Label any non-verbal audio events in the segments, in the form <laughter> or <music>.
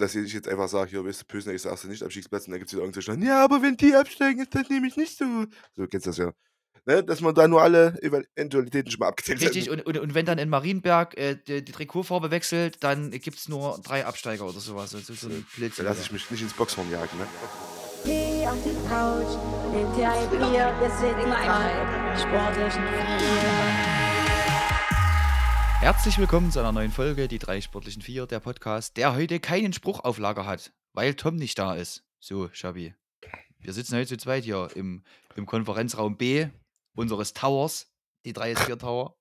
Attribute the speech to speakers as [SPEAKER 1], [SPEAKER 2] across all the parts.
[SPEAKER 1] dass ich jetzt einfach sage: „Hier, weißt du, Pösneck ist der 1. Nicht-Abstiegsplatz“ und dann gibt's wieder irgendwelche Schleim: „Ja, aber wenn die absteigen, ist das nämlich nicht so.“ So, kennst das ja. Ne, dass man da nur alle Eventualitäten schon mal abgedeckt hat.
[SPEAKER 2] Richtig, und und und wenn dann in Marienberg, äh, die die Trikotfarbe wechselt, dann gibt's nur 3 Absteiger oder so was. Also, so 'n
[SPEAKER 1] Da lasse ich mich nicht ins Boxhorn jagen, ne?
[SPEAKER 3] Geh auf die Couch, nimm dir ein Bier, wir sind die drei sportlichen Vier.
[SPEAKER 2] Herzlich willkommen zu einer neuen Folge, die drei sportlichen Vier, der Podcast, der heute keinen Spruch auf Lager hat, weil Tom nicht da ist. So, Schabi. Wir sitzen heute zu zweit hier im, im Konferenzraum B unseres Towers, die 3 S4 Tower.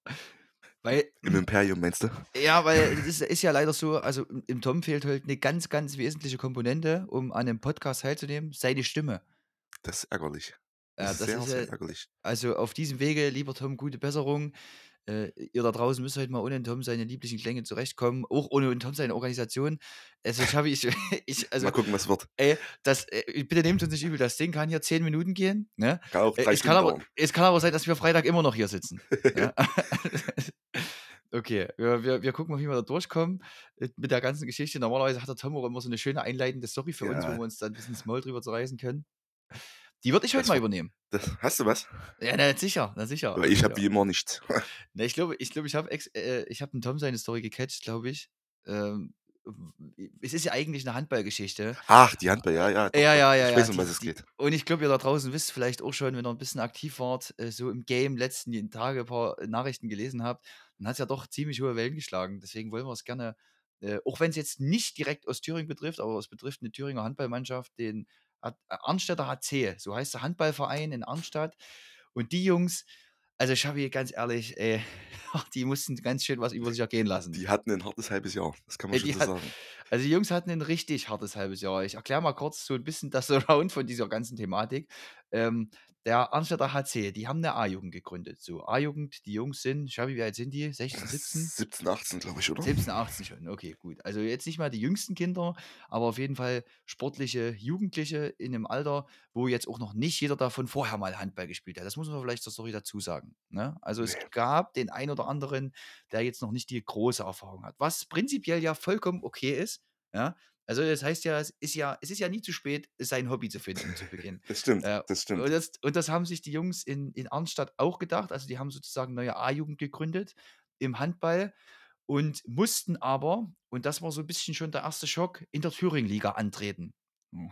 [SPEAKER 2] Weil,
[SPEAKER 1] Im Imperium, meinst du?
[SPEAKER 2] ja, weil es ist, ist ja leider so, also im Tom fehlt heute eine ganz, ganz wesentliche Komponente, um an einem Podcast teilzunehmen, seine Stimme.
[SPEAKER 1] Das ist ärgerlich.
[SPEAKER 2] Ja,
[SPEAKER 1] Das ist
[SPEAKER 2] das
[SPEAKER 1] sehr,
[SPEAKER 2] ist
[SPEAKER 1] sehr
[SPEAKER 2] ja,
[SPEAKER 1] ärgerlich.
[SPEAKER 2] also auf diesem Wege, lieber Tom, gute Besserung. Äh, ihr da draußen müsst heute mal ohne Tom seine lieblichen Klänge zurechtkommen, auch ohne Tom seine Organisation. Also ich habe, <laughs> ich, ich, also,
[SPEAKER 1] Mal gucken, was wird.
[SPEAKER 2] ey, das, äh, bitte nehmt uns nicht übel, das Ding kann hier 10 Minuten gehen, ne?
[SPEAKER 1] Kann auch
[SPEAKER 2] Äh,
[SPEAKER 1] drei
[SPEAKER 2] es, kann aber, es kann aber sein, dass wir Freitag immer noch hier sitzen. Ja? <laughs> <laughs> okay, wir, wir, wir gucken mal, wie wir da durchkommen äh, mit der ganzen Geschichte. Normalerweise hat der Tom auch immer so eine schöne einleitende Story für uns, wo
[SPEAKER 1] Ja,
[SPEAKER 2] wir uns dann ein bisschen das Maul drüber zerreißen können. Die würde ich heute
[SPEAKER 1] das
[SPEAKER 2] mal übernehmen.
[SPEAKER 1] Das, hast du was?
[SPEAKER 2] Ja, na sicher, na sicher,
[SPEAKER 1] Aber ich habe wie immer nichts. <laughs>
[SPEAKER 2] Ne, ich glaube, ich, glaube, ich habe äh, ich hab den Tom seine Story gecatcht, glaube ich. Ähm, es ist ja eigentlich eine Handballgeschichte.
[SPEAKER 1] Ach, die Handball, ja, ja, doch,
[SPEAKER 2] Ja, ja, ja,
[SPEAKER 1] Ich
[SPEAKER 2] ja.
[SPEAKER 1] weiß, um
[SPEAKER 2] Die,
[SPEAKER 1] was es
[SPEAKER 2] die,
[SPEAKER 1] geht.
[SPEAKER 2] und ich glaube, ihr da draußen wisst vielleicht auch schon, wenn ihr ein bisschen aktiv wart, äh, so im Game letzten Tage ein paar Nachrichten gelesen habt, dann hat es ja doch ziemlich hohe Wellen geschlagen. Deswegen wollen wir es gerne, äh, auch wenn es jetzt nicht direkt aus Thüringen betrifft, aber es betrifft eine Thüringer Handballmannschaft, den äh, Arnstädter HC, so heißt der Handballverein in Arnstadt. Und die Jungs, also Schabi, ganz ehrlich, ey, <laughs> die mussten ganz schön was über sich ergehen lassen.
[SPEAKER 1] Die hatten ein hartes halbes Jahr. Das kann man
[SPEAKER 2] Äh,
[SPEAKER 1] schon so
[SPEAKER 2] hat,
[SPEAKER 1] sagen.
[SPEAKER 2] Also die Jungs hatten ein richtig hartes halbes Jahr. Ich erkläre mal kurz so ein bisschen das <laughs> Surround von dieser ganzen Thematik. Ähm, der Arnstädter HC, die haben eine A-Jugend gegründet. So, A-Jugend, die Jungs sind, Schabi, wie alt sind die? 16, 17?
[SPEAKER 1] 17, 18, glaube ich, oder?
[SPEAKER 2] 17, 18 schon, okay, gut. Also jetzt nicht mal die jüngsten Kinder, aber auf jeden Fall sportliche Jugendliche in einem Alter, wo jetzt auch noch nicht jeder davon vorher mal Handball gespielt hat. Das muss man vielleicht zur Story dazu sagen. Ne? Also es
[SPEAKER 1] Nee.
[SPEAKER 2] gab den einen oder anderen, der jetzt noch nicht die große Erfahrung hat, was prinzipiell ja vollkommen okay ist. Ja? Also das heißt ja, es ist ja, es ist ja nie zu spät, sein Hobby zu finden zu <laughs> Beginn.
[SPEAKER 1] Das stimmt,
[SPEAKER 2] Äh,
[SPEAKER 1] das
[SPEAKER 2] und,
[SPEAKER 1] stimmt.
[SPEAKER 2] das, und das haben sich die Jungs in, in Arnstadt auch gedacht. Also die haben sozusagen neue A-Jugend gegründet im Handball und mussten aber, und das war so ein bisschen schon der erste Schock, in der Thüringen-Liga antreten. Hm.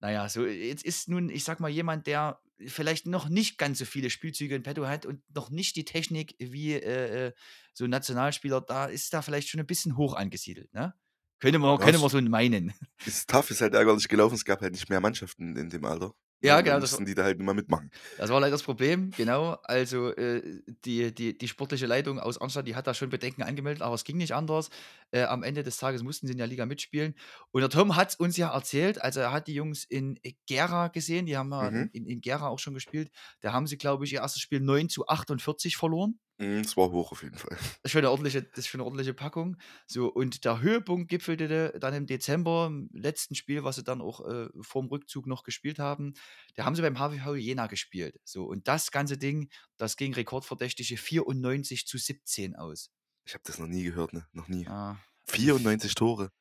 [SPEAKER 2] Naja, so jetzt ist nun, ich sag mal, jemand, der vielleicht noch nicht ganz so viele Spielzüge in petto hat und noch nicht die Technik wie äh, äh, so ein Nationalspieler, da ist da vielleicht schon ein bisschen hoch angesiedelt, ne? Könnte man, könnte man
[SPEAKER 1] es
[SPEAKER 2] so meinen. <laughs>
[SPEAKER 1] ist tough, ist halt ärgerlich gelaufen. Es gab halt nicht mehr Mannschaften in dem Alter.
[SPEAKER 2] Ja, genau, das
[SPEAKER 1] mussten die da halt immer mitmachen.
[SPEAKER 2] Das war leider das Problem, genau. Also äh, die, die, die sportliche Leitung aus Arnstadt, die hat da schon Bedenken angemeldet, aber es ging nicht anders. Äh, am Ende des Tages mussten sie in der Liga mitspielen. Und der Tom hat uns ja erzählt, also er hat die Jungs in Gera gesehen, die haben ja
[SPEAKER 1] Mhm.
[SPEAKER 2] in, in Gera auch schon gespielt. Da haben sie, glaube ich, ihr erstes Spiel 9 zu 48 verloren.
[SPEAKER 1] Mhm, Es war hoch auf jeden Fall.
[SPEAKER 2] Das ist schon eine ordentliche, das ist schon eine ordentliche Packung. So, und der Höhepunkt gipfelte dann im Dezember, im letzten Spiel, was sie dann auch äh, vorm Rückzug noch gespielt haben. Da haben sie beim HWV Jena gespielt. So, und das ganze Ding, das ging rekordverdächtige 94 zu 17 aus.
[SPEAKER 1] Ich habe das noch nie gehört, ne? Noch nie.
[SPEAKER 2] Ah, also,
[SPEAKER 1] 94 Tore.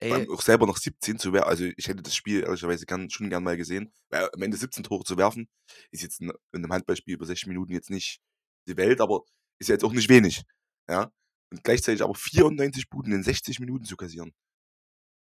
[SPEAKER 2] Ey,
[SPEAKER 1] auch selber noch 17 zu werfen. Also ich hätte das Spiel ehrlicherweise gern, schon gern mal gesehen. Weil am Ende 17 Tore zu werfen, ist jetzt in, in einem Handballspiel über 60 Minuten jetzt nicht die Welt, aber ist ja jetzt auch nicht wenig. Ja. Und gleichzeitig aber 94 Buden in 60 Minuten zu kassieren.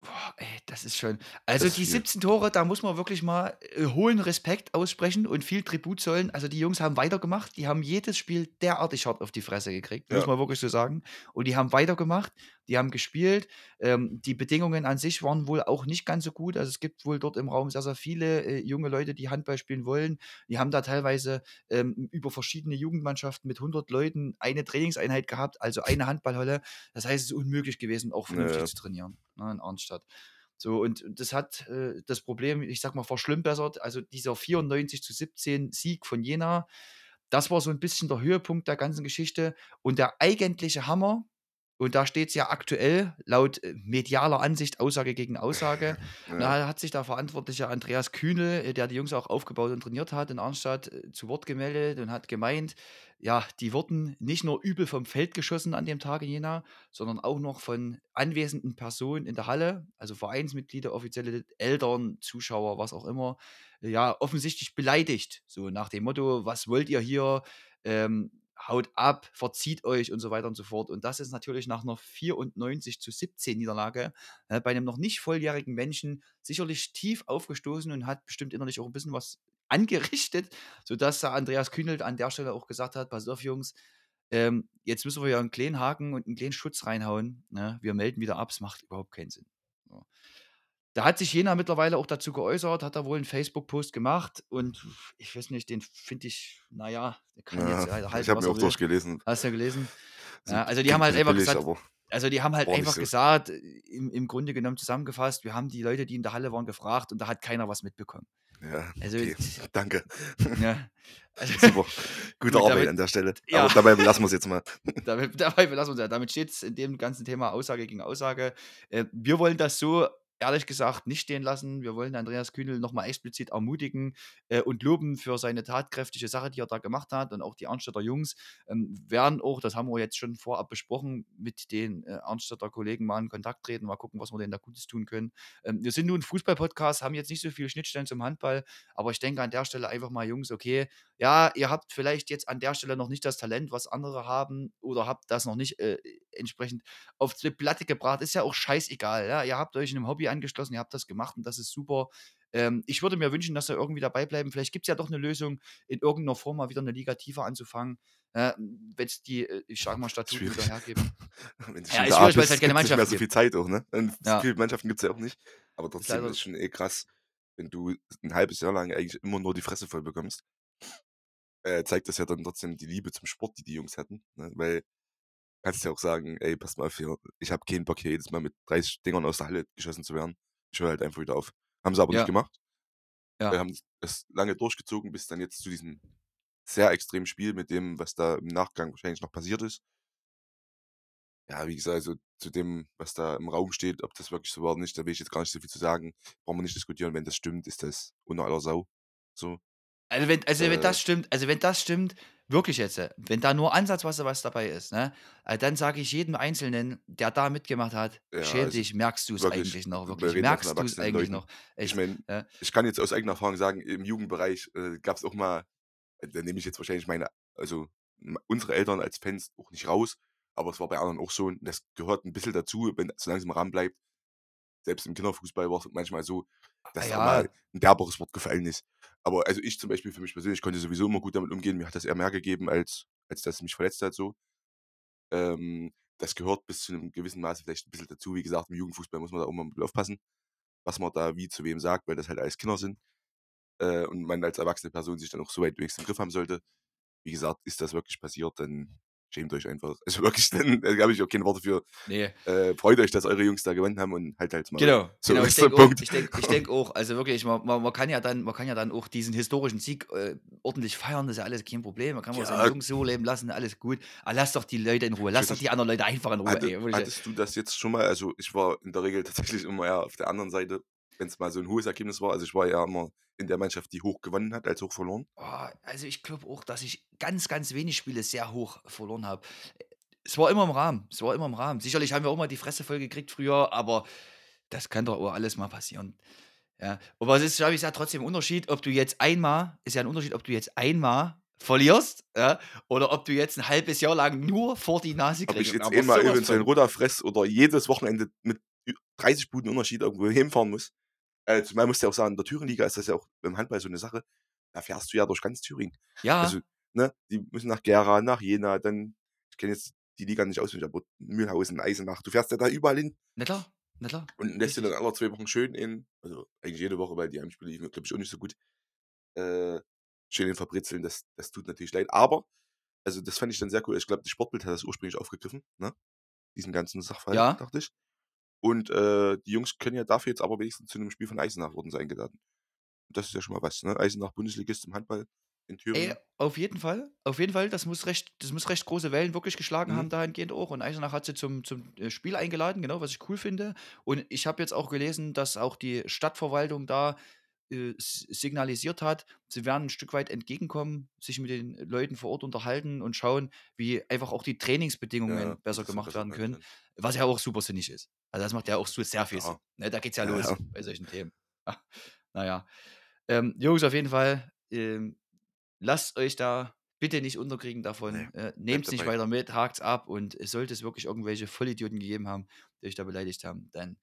[SPEAKER 2] Boah, ey, das ist schon. Also
[SPEAKER 1] ist
[SPEAKER 2] die
[SPEAKER 1] viel.
[SPEAKER 2] 17 Tore, da muss man wirklich mal äh, hohen Respekt aussprechen und viel Tribut zollen. Also die Jungs haben weitergemacht, die haben jedes Spiel derartig hart auf die Fresse gekriegt, muss
[SPEAKER 1] Ja.
[SPEAKER 2] man wirklich so sagen. Und die haben weitergemacht, die haben gespielt. Ähm, die Bedingungen an sich waren wohl auch nicht ganz so gut. Also es gibt wohl dort im Raum sehr, sehr viele äh, junge Leute, die Handball spielen wollen. Die haben da teilweise ähm, über verschiedene Jugendmannschaften mit 100 Leuten eine Trainingseinheit gehabt, also eine Handballhalle. Das heißt, es ist unmöglich gewesen, auch vernünftig
[SPEAKER 1] Naja.
[SPEAKER 2] zu trainieren ne, in Arnstadt. So, und das hat äh, das Problem, ich sag mal, verschlimmbessert. Also dieser 94 zu 17 Sieg von Jena, das war so ein bisschen der Höhepunkt der ganzen Geschichte. Und der eigentliche Hammer, und da steht es ja aktuell laut äh, medialer Ansicht Aussage gegen Aussage. <laughs>
[SPEAKER 1] Ja.
[SPEAKER 2] Da hat sich der verantwortliche Andreas Kühnel, äh, der die Jungs auch aufgebaut und trainiert hat in Arnstadt, äh, zu Wort gemeldet und hat gemeint, ja, die wurden nicht nur übel vom Feld geschossen an dem Tag in Jena, sondern auch noch von anwesenden Personen in der Halle, also Vereinsmitglieder, offizielle Eltern, Zuschauer, was auch immer, ja, offensichtlich beleidigt. So nach dem Motto, was wollt ihr hier? Ähm, haut ab, verzieht euch und so weiter und so fort. Und das ist natürlich nach einer 94 zu 17 Niederlage äh, bei einem noch nicht volljährigen Menschen sicherlich tief aufgestoßen und hat bestimmt innerlich auch ein bisschen was <laughs> angerichtet, sodass Andreas Kühnelt an der Stelle auch gesagt hat, pass auf Jungs, ähm, jetzt müssen wir ja einen kleinen Haken und einen kleinen Schutz reinhauen. Ne? Wir melden wieder ab, es macht überhaupt keinen Sinn. So. Da hat sich Jena mittlerweile auch dazu geäußert, hat da wohl einen Facebook-Post gemacht und ich weiß nicht, den finde ich, naja, der kann
[SPEAKER 1] Ja,
[SPEAKER 2] jetzt halt <laughs>
[SPEAKER 1] ich habe mir auch
[SPEAKER 2] will.
[SPEAKER 1] durchgelesen.
[SPEAKER 2] Hast du ja gelesen? Ja, also die haben halt einfach gesagt, also die haben halt einfach
[SPEAKER 1] so.
[SPEAKER 2] gesagt, äh, im, im Grunde genommen zusammengefasst, wir haben die Leute, die in der Halle waren, gefragt und da hat keiner was mitbekommen.
[SPEAKER 1] Ja,
[SPEAKER 2] Also,
[SPEAKER 1] okay. <laughs> Danke. <laughs>
[SPEAKER 2] ja, also
[SPEAKER 1] Super. Gute
[SPEAKER 2] Gut,
[SPEAKER 1] Arbeit
[SPEAKER 2] damit-
[SPEAKER 1] an der Stelle.
[SPEAKER 2] ja.
[SPEAKER 1] Aber dabei belassen wir es jetzt mal.
[SPEAKER 2] damit, dabei belassen wir uns ja. Damit steht es in dem ganzen Thema Aussage gegen Aussage. Äh, wir wollen das so ehrlich gesagt nicht stehen lassen. Wir wollen Andreas Kühnel nochmal explizit ermutigen äh, und loben für seine tatkräftige Sache, die er da gemacht hat. Und auch die Arnstädter Jungs ähm, werden auch, das haben wir jetzt schon vorab besprochen, mit den äh, Arnstädter Kollegen mal in Kontakt treten, mal gucken, was wir denen da Gutes tun können. Ähm, wir sind nun ein Fußball-Podcast, haben jetzt nicht so viele Schnittstellen zum Handball, aber ich denke an der Stelle einfach mal, Jungs, okay, ja, ihr habt vielleicht jetzt an der Stelle noch nicht das Talent, was andere haben, oder habt das noch nicht äh, entsprechend auf die Platte gebracht. Ist ja auch scheißegal. Ja? Ihr habt euch in einem Hobby angeschlossen, ihr habt das gemacht und das ist super. Ähm, ich würde mir wünschen, dass ihr irgendwie dabei bleiben. Vielleicht gibt es ja doch eine Lösung, in irgendeiner Form mal wieder eine Liga tiefer anzufangen. Äh, Wenn es die, äh, ich sage mal, Statuten
[SPEAKER 1] Schwierig.
[SPEAKER 2] wieder hergeben. <laughs>
[SPEAKER 1] Wenn es
[SPEAKER 2] Ja, ist schwierig, weil es halt keine Mannschaft
[SPEAKER 1] so viel Zeit auch, ne? Und
[SPEAKER 2] Ja.
[SPEAKER 1] viele Mannschaften gibt es ja auch nicht. Aber trotzdem
[SPEAKER 2] leider-
[SPEAKER 1] ist es schon eh krass, wenn du ein halbes Jahr lang eigentlich immer nur die Fresse voll bekommst. Äh, zeigt das ja dann trotzdem die Liebe zum Sport, die die Jungs hatten. Ne? Weil kannst ja auch sagen, ey, pass mal auf ich habe keinen Bock hier jedes Mal mit 30 Dingern aus der Halle geschossen zu werden. Ich höre halt einfach wieder auf. Haben sie aber
[SPEAKER 2] Ja.
[SPEAKER 1] nicht gemacht.
[SPEAKER 2] Ja.
[SPEAKER 1] Wir haben es lange durchgezogen, bis dann jetzt zu diesem sehr extremen Spiel mit dem, was da im Nachgang wahrscheinlich noch passiert ist. Ja, wie gesagt, also zu dem, was da im Raum steht, ob das wirklich so war oder nicht, da will ich jetzt gar nicht so viel zu sagen. Brauchen wir nicht diskutieren. Wenn das stimmt, ist das unter aller Sau. So.
[SPEAKER 2] Also wenn, also
[SPEAKER 1] Äh.
[SPEAKER 2] wenn das stimmt, also wenn das stimmt, wirklich jetzt, äh, wenn da nur ansatzweise was dabei ist, ne, äh, dann sage ich jedem Einzelnen, der da mitgemacht hat,
[SPEAKER 1] Ja,
[SPEAKER 2] schäm
[SPEAKER 1] also
[SPEAKER 2] dich, merkst du es
[SPEAKER 1] wirklich,
[SPEAKER 2] eigentlich noch,
[SPEAKER 1] wir
[SPEAKER 2] wirklich,
[SPEAKER 1] reden ja von
[SPEAKER 2] merkst du es
[SPEAKER 1] erwachsenen
[SPEAKER 2] eigentlich
[SPEAKER 1] Leuten.
[SPEAKER 2] noch.
[SPEAKER 1] Ich
[SPEAKER 2] Echt,
[SPEAKER 1] meine,
[SPEAKER 2] ja.
[SPEAKER 1] ich kann jetzt aus eigener Erfahrung sagen, im Jugendbereich äh, gab es auch mal, äh, da nehme ich jetzt wahrscheinlich meine, also m- unsere Eltern als Fans auch nicht raus, aber es war bei anderen auch so und das gehört ein bisschen dazu, wenn solange es im Rahmen bleibt. Selbst im Kinderfußball war es manchmal so, dass da
[SPEAKER 2] Ja.
[SPEAKER 1] mal ein derberes Wort gefallen ist. Aber also ich zum Beispiel für mich persönlich konnte sowieso immer gut damit umgehen. Mir hat das eher mehr gegeben, als, als dass es mich verletzt hat. So. Ähm, das gehört bis zu einem gewissen Maße vielleicht ein bisschen dazu. Wie gesagt, im Jugendfußball muss man da auch mal ein bisschen aufpassen, was man da wie zu wem sagt, weil das halt alles Kinder sind. Äh, und man als erwachsene Person sich dann auch so weit wenigstens im Griff haben sollte. Wie gesagt, ist das wirklich passiert, dann schämt euch einfach. <laughs> Also wirklich, dann da habe ich auch keine Worte für.
[SPEAKER 2] Nee,
[SPEAKER 1] Äh, freut euch, dass eure Jungs da gewonnen haben und halt halt mal.
[SPEAKER 2] Genau,
[SPEAKER 1] So <laughs>
[SPEAKER 2] genau. Ich denke auch, ich denk, ich denk auch, also wirklich, man, man, man, kann ja dann, man kann ja dann auch diesen historischen Sieg äh, ordentlich feiern, das ist ja alles kein Problem. Man kann
[SPEAKER 1] Ja.
[SPEAKER 2] seine Jungs so leben lassen, alles gut. Aber lass doch die Leute in Ruhe, lass doch
[SPEAKER 1] Natürlich.
[SPEAKER 2] die anderen Leute einfach in Ruhe.
[SPEAKER 1] Hatte,
[SPEAKER 2] ey,
[SPEAKER 1] hattest du das jetzt schon mal? Also ich war in der Regel tatsächlich immer eher auf der anderen Seite, wenn es mal so ein hohes Ergebnis war. Also ich war ja immer in der Mannschaft, die hoch gewonnen hat, als hoch verloren.
[SPEAKER 2] Oh, also ich glaube auch, dass ich ganz, ganz wenig Spiele sehr hoch verloren habe. Es war immer im Rahmen. Es war immer im Rahmen. Sicherlich haben wir auch mal die Fresse voll gekriegt früher, aber das kann doch auch alles mal passieren. Ja. Aber es ist, glaube ich, ja trotzdem ein Unterschied, ob du jetzt einmal, ist ja ein Unterschied, ob du jetzt einmal verlierst, ja, oder ob du jetzt ein halbes Jahr lang nur vor die Nase
[SPEAKER 1] Ob ich
[SPEAKER 2] kriegst.
[SPEAKER 1] jetzt einmal eventuell
[SPEAKER 2] von.
[SPEAKER 1] Ruder fress oder jedes Wochenende mit ü- 30 Buden Unterschied irgendwo hinfahren muss. Äh, zumal musst du ja auch sagen, in der Thüringenliga ist das ja auch im Handball so eine Sache. Da fährst du ja durch ganz Thüringen.
[SPEAKER 2] Ja,
[SPEAKER 1] Also, ne, die müssen nach Gera, nach Jena, dann, ich kenne jetzt die Liga nicht auswendig, aber Mühlhausen, Eisenach, du fährst ja da überall hin
[SPEAKER 2] na klar, na klar.
[SPEAKER 1] und lässt dir dann alle zwei Wochen schön in, also eigentlich jede Woche, weil die Heimspiele liefen, glaube ich, auch nicht so gut, äh, schön in verbritzeln, das, das tut natürlich leid. Aber, also das fand ich dann sehr cool. Ich glaube, das Sportbild hat das ursprünglich aufgegriffen, ne? Diesen ganzen Sachverhalt,
[SPEAKER 2] Ja.
[SPEAKER 1] dachte ich. Und äh, die Jungs können ja dafür jetzt aber wenigstens zu einem Spiel von Eisenach wurden sie eingeladen. Und das ist ja schon mal was, ne? Eisenach Bundesligist im Handball. in
[SPEAKER 2] Ey,
[SPEAKER 1] Thüringen?
[SPEAKER 2] auf jeden Fall. Auf jeden Fall. Das muss recht, das muss recht große Wellen wirklich geschlagen haben
[SPEAKER 1] Mhm.
[SPEAKER 2] dahingehend auch. Und Eisenach hat sie zum, zum äh, Spiel eingeladen, genau, was ich cool finde. Und ich habe jetzt auch gelesen, dass auch die Stadtverwaltung da äh, signalisiert hat, sie werden ein Stück weit entgegenkommen, sich mit den Leuten vor Ort unterhalten und schauen, wie einfach auch die
[SPEAKER 1] Ja,
[SPEAKER 2] Trainingsbedingungen
[SPEAKER 1] wie
[SPEAKER 2] besser gemacht werden können.
[SPEAKER 1] kann.
[SPEAKER 2] Was ja auch super sinnig ist. Also das macht ja auch so sehr viel Sinn.
[SPEAKER 1] Ja,
[SPEAKER 2] Ne, da geht's ja
[SPEAKER 1] ja,
[SPEAKER 2] los
[SPEAKER 1] ja.
[SPEAKER 2] bei solchen Themen. <laughs> naja. Ähm, Jungs, auf jeden Fall, ähm, lasst euch da bitte nicht unterkriegen
[SPEAKER 1] Nee,
[SPEAKER 2] davon. Äh,
[SPEAKER 1] bleibt
[SPEAKER 2] Nehmt es nicht
[SPEAKER 1] dabei.
[SPEAKER 2] weiter mit, hakt's ab und sollte es wirklich irgendwelche Vollidioten gegeben haben, die euch da beleidigt haben, dann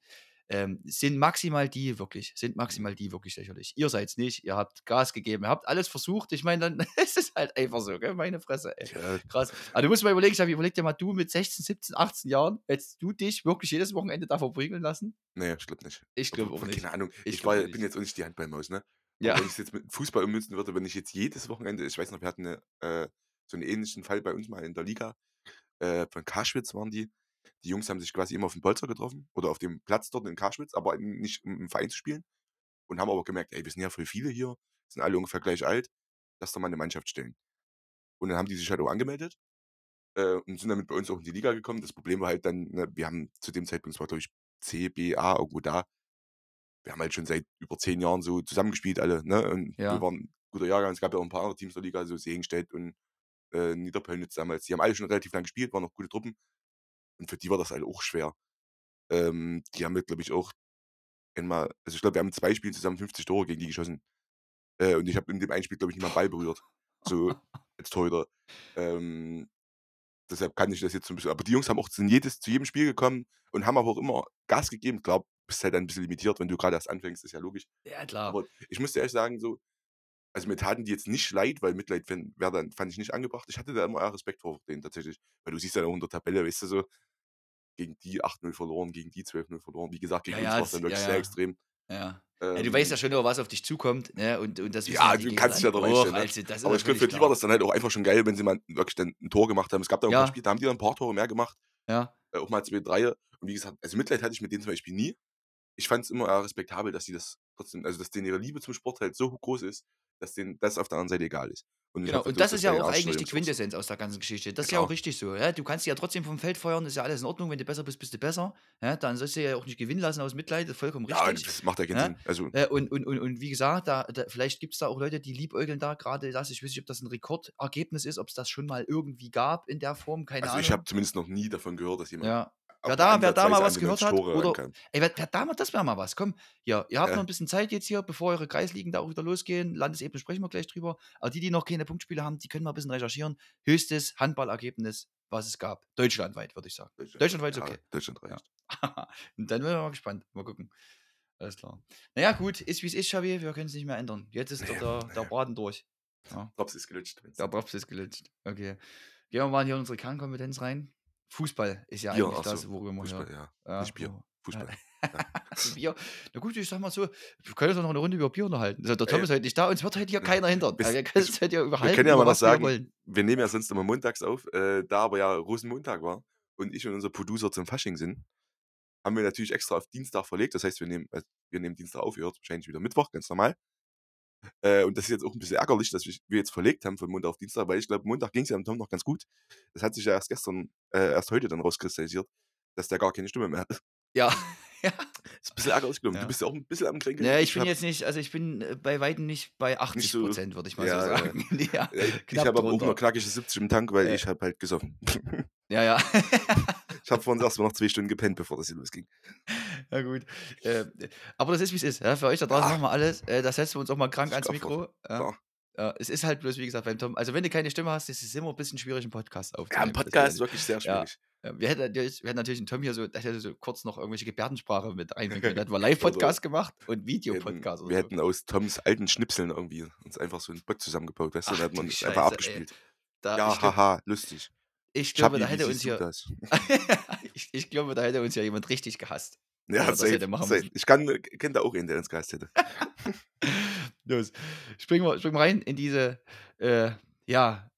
[SPEAKER 2] ähm, sind maximal die wirklich, sind
[SPEAKER 1] Mhm.
[SPEAKER 2] maximal die wirklich lächerlich. Ihr seid's nicht, ihr habt Gas gegeben, ihr habt alles versucht. Ich meine, dann <laughs> ist es halt einfach so, gell? meine Fresse, ey.
[SPEAKER 1] Ja,
[SPEAKER 2] Krass. Aber du musst mal überlegen, Xavi, überleg dir mal, du mit 16, 17, 18 Jahren, hättest du dich wirklich jedes Wochenende da verprügeln lassen?
[SPEAKER 1] nee, ich glaube nicht.
[SPEAKER 2] Ich glaube auch nicht.
[SPEAKER 1] keine Ahnung.
[SPEAKER 2] Ich
[SPEAKER 1] Ich, war, bin jetzt auch nicht die Handballmaus, ne?
[SPEAKER 2] Ja.
[SPEAKER 1] Aber wenn ich es jetzt mit Fußball ummünzen würde, wenn ich jetzt jedes Wochenende, ich weiß noch, wir hatten eine, äh, so einen ähnlichen Fall bei uns mal in der Liga, äh, von Kaschwitz waren die. Die Jungs haben sich quasi immer auf dem Polster getroffen oder auf dem Platz dort in Kaschwitz, aber nicht um im Verein zu spielen. Und haben aber gemerkt, ey, wir sind ja voll viele hier, sind alle ungefähr gleich alt, lass doch mal eine Mannschaft stellen. Und dann haben die sich halt auch angemeldet äh, und sind damit bei uns auch in die Liga gekommen. Das Problem war halt dann, ne, wir haben zu dem Zeitpunkt, es war glaube ich C, B, A, irgendwo da, wir haben halt schon seit über zehn Jahren so zusammengespielt alle, ne? Und wir
[SPEAKER 2] Ja.
[SPEAKER 1] waren ein guter Jahrgang. Es gab ja auch ein paar andere Teams der Liga, so Segenstedt und äh, Niederpölnitz damals. Die haben alle schon relativ lang gespielt, waren noch gute Truppen. Und für die war das halt auch schwer. Ähm, die haben, glaube ich, auch einmal, also ich glaube, wir haben zwei Spielen zusammen 50 Tore gegen die geschossen. Äh, und ich habe in dem einen Spiel, glaube ich, nicht mal Ball berührt. So als Torhüter. Ähm, deshalb kann ich das jetzt so ein bisschen. Aber die Jungs haben auch zu, jedes, zu jedem Spiel gekommen und haben aber auch immer Gas gegeben. Klar, bist halt dann ein bisschen limitiert, wenn du gerade erst anfängst, ist ja logisch.
[SPEAKER 2] Ja, klar.
[SPEAKER 1] Aber ich muss dir ehrlich sagen, so, also mir taten die jetzt nicht leid, weil Mitleid fand, wär dann, fand ich nicht angebracht. Ich hatte da immer eher Respekt vor denen tatsächlich. Weil du siehst ja auch in der Tabelle, weißt du so, gegen die 8-0 verloren, gegen die 12-0 verloren. Wie gesagt, gegen
[SPEAKER 2] Ja,
[SPEAKER 1] uns
[SPEAKER 2] ja,
[SPEAKER 1] war es dann wirklich
[SPEAKER 2] ja,
[SPEAKER 1] sehr
[SPEAKER 2] ja.
[SPEAKER 1] extrem.
[SPEAKER 2] Ja. Ja, du weißt ja
[SPEAKER 1] Ähm,
[SPEAKER 2] schon, immer, was auf dich zukommt, ne? Und, und das
[SPEAKER 1] Ja, du kannst dich ja
[SPEAKER 2] auch.
[SPEAKER 1] einstellen, ne?
[SPEAKER 2] Also,
[SPEAKER 1] Aber ich glaube, für die war das dann halt auch einfach schon geil, wenn sie mal wirklich dann ein Tor gemacht haben. Es gab da auch ein
[SPEAKER 2] Ja.
[SPEAKER 1] paar Spiele, da haben die dann ein paar Tore mehr gemacht.
[SPEAKER 2] Ja.
[SPEAKER 1] Äh, auch mal zwei, drei. Und wie gesagt, also Mitleid hatte ich mit denen zum Beispiel nie. Ich fand es immer respektabel, dass sie das trotzdem, also dass denen ihre Liebe zum Sport halt so groß ist, dass denen das auf der anderen Seite egal ist. Und ich
[SPEAKER 2] Genau, und das ist ja auch eigentlich die
[SPEAKER 1] auch.
[SPEAKER 2] Quintessenz aus der ganzen Geschichte. Das
[SPEAKER 1] Ja,
[SPEAKER 2] ist ja auch
[SPEAKER 1] klar.
[SPEAKER 2] richtig so. Ja? Du kannst ja trotzdem vom Feld feuern, ist ja alles in Ordnung. Wenn du besser bist, bist du besser. Ja? Dann sollst du ja auch nicht gewinnen lassen aus Mitleid, das ist vollkommen
[SPEAKER 1] Ja,
[SPEAKER 2] richtig.
[SPEAKER 1] das macht ja keinen
[SPEAKER 2] Ja?
[SPEAKER 1] Sinn. Also,
[SPEAKER 2] Äh, und, und, und, und wie gesagt, da, da, vielleicht gibt es da auch Leute, die liebäugeln da gerade das. Ich weiß nicht, ob das ein Rekordergebnis ist, ob es das schon mal irgendwie gab in der Form, keine
[SPEAKER 1] also ich
[SPEAKER 2] Ahnung.
[SPEAKER 1] habe zumindest noch nie davon gehört, dass jemand
[SPEAKER 2] Ja. Wer da, wer da mal was gehört
[SPEAKER 1] 90
[SPEAKER 2] hat, oder ey, wer, wer da mal, das wäre mal was. Komm, hier, ihr habt
[SPEAKER 1] Ja.
[SPEAKER 2] noch ein bisschen Zeit jetzt hier, bevor eure Kreisligen da auch wieder losgehen. Landesebene sprechen wir gleich drüber. Aber die, die noch keine Punktspiele haben, die können mal ein bisschen recherchieren. Höchstes Handballergebnis, was es gab. Deutschlandweit, würde ich sagen. Deutschlandweit ist
[SPEAKER 1] ja,
[SPEAKER 2] okay.
[SPEAKER 1] Deutschland
[SPEAKER 2] Ja.
[SPEAKER 1] reicht. <laughs>
[SPEAKER 2] Und dann bin ich mal gespannt. Mal gucken. Alles klar. Naja, gut, ist wie es ist, Xavi. Wir können es nicht mehr ändern. Jetzt ist
[SPEAKER 1] Nee,
[SPEAKER 2] der, der, der
[SPEAKER 1] nee.
[SPEAKER 2] Braten durch. Ja,
[SPEAKER 1] Drops ist gelutscht.
[SPEAKER 2] der Drops ist gelutscht. Okay. Gehen wir mal hier in unsere Kernkompetenz rein. Fußball ist ja
[SPEAKER 1] Bier,
[SPEAKER 2] eigentlich
[SPEAKER 1] ach so,
[SPEAKER 2] das, worüber wir
[SPEAKER 1] Fußball, ja.
[SPEAKER 2] Ja,
[SPEAKER 1] Nicht Bier, Fußball.
[SPEAKER 2] Bier. Na gut, ich sag mal so, wir können uns noch eine Runde über Bier unterhalten. Also der
[SPEAKER 1] Ey.
[SPEAKER 2] Tom ist heute nicht da, uns wird heute hier keiner hindern. Also wir können uns heute hier
[SPEAKER 1] Wir
[SPEAKER 2] überhalten,
[SPEAKER 1] können ja mal
[SPEAKER 2] was wir
[SPEAKER 1] sagen,
[SPEAKER 2] wollen.
[SPEAKER 1] wir nehmen ja sonst immer montags auf, äh, da aber ja Rosenmontag war und ich und unser Producer zum Fasching sind, haben wir natürlich extra auf Dienstag verlegt. Das heißt, wir nehmen, äh, wir nehmen Dienstag auf, ihr hört wahrscheinlich wieder Mittwoch, ganz normal. Äh, und das ist jetzt auch ein bisschen ärgerlich, dass wir jetzt verlegt haben von Montag auf Dienstag, weil ich glaube, Montag ging es ja am Tom noch ganz gut. Das hat sich ja erst gestern, äh, erst heute dann rauskristallisiert, dass der gar keine Stimme mehr hat.
[SPEAKER 2] Ja. <laughs> ja.
[SPEAKER 1] ist ein bisschen ärgerlich, ich.
[SPEAKER 2] Ja.
[SPEAKER 1] Du bist ja auch ein bisschen am Kränkeln.
[SPEAKER 2] Ja, ich bin jetzt nicht, also ich bin äh, bei Weitem nicht bei 80
[SPEAKER 1] so-
[SPEAKER 2] Prozent, würde ich mal
[SPEAKER 1] Ja,
[SPEAKER 2] so sagen. <laughs> ja,
[SPEAKER 1] äh, ich habe aber auch nur knackige 70 im Tank, weil ich habe halt gesoffen.
[SPEAKER 2] ja. ja. <laughs>
[SPEAKER 1] ich habe vorhin erst mal noch zwei Stunden gepennt, bevor das hier losging.
[SPEAKER 2] Ja, gut. Äh, aber das ist, wie es ist. Ja? Für euch da draußen
[SPEAKER 1] Ja.
[SPEAKER 2] machen wir alles. Äh, da setzen wir uns auch mal krank ans. Mikro. Ja. Ja, es ist halt bloß, wie gesagt, beim Tom. Also, wenn du keine Stimme hast, ist es immer ein bisschen schwierig, einen Podcast
[SPEAKER 1] Ja,
[SPEAKER 2] aufzunehmen.
[SPEAKER 1] im
[SPEAKER 2] Das
[SPEAKER 1] Podcast
[SPEAKER 2] ist
[SPEAKER 1] wirklich sehr
[SPEAKER 2] Ja.
[SPEAKER 1] schwierig.
[SPEAKER 2] Ja, wir, hätten natürlich, wir hätten natürlich einen Tom hier so, so kurz noch irgendwelche Gebärdensprache mit einbringen können. Da hätten wir <laughs> Live-Podcast gemacht und
[SPEAKER 1] Wir hätten,
[SPEAKER 2] Videopodcast.
[SPEAKER 1] wir
[SPEAKER 2] oder so.
[SPEAKER 1] hätten aus Toms alten Schnipseln irgendwie uns einfach so einen Bot zusammengebaut, weißt du,
[SPEAKER 2] Ach
[SPEAKER 1] da hat man
[SPEAKER 2] du
[SPEAKER 1] es
[SPEAKER 2] Scheiße,
[SPEAKER 1] einfach abgespielt.
[SPEAKER 2] Da,
[SPEAKER 1] Ja, haha, lustig.
[SPEAKER 2] Ich glaube,
[SPEAKER 1] Schappi,
[SPEAKER 2] da hätte uns
[SPEAKER 1] das? <laughs>
[SPEAKER 2] ich, ich glaube, da hätte uns ja jemand richtig gehasst.
[SPEAKER 1] Ja, safe, safe. Ich kann, kenne da auch einen, der ins Geist hätte. <laughs>
[SPEAKER 2] Los. Springen wir, springen wir rein in diese äh, ja,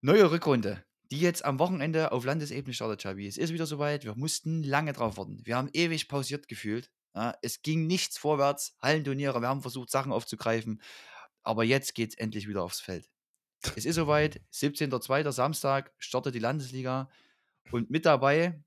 [SPEAKER 2] neue Rückrunde, die jetzt am Wochenende auf Landesebene startet, Chabi. Es ist wieder soweit. Wir mussten lange drauf warten. Wir haben ewig pausiert gefühlt. Ja, es ging nichts vorwärts. Hallenturniere, wir haben versucht, Sachen aufzugreifen. Aber jetzt geht es endlich wieder aufs Feld. Es ist soweit, 17.02. Samstag startet die Landesliga und mit dabei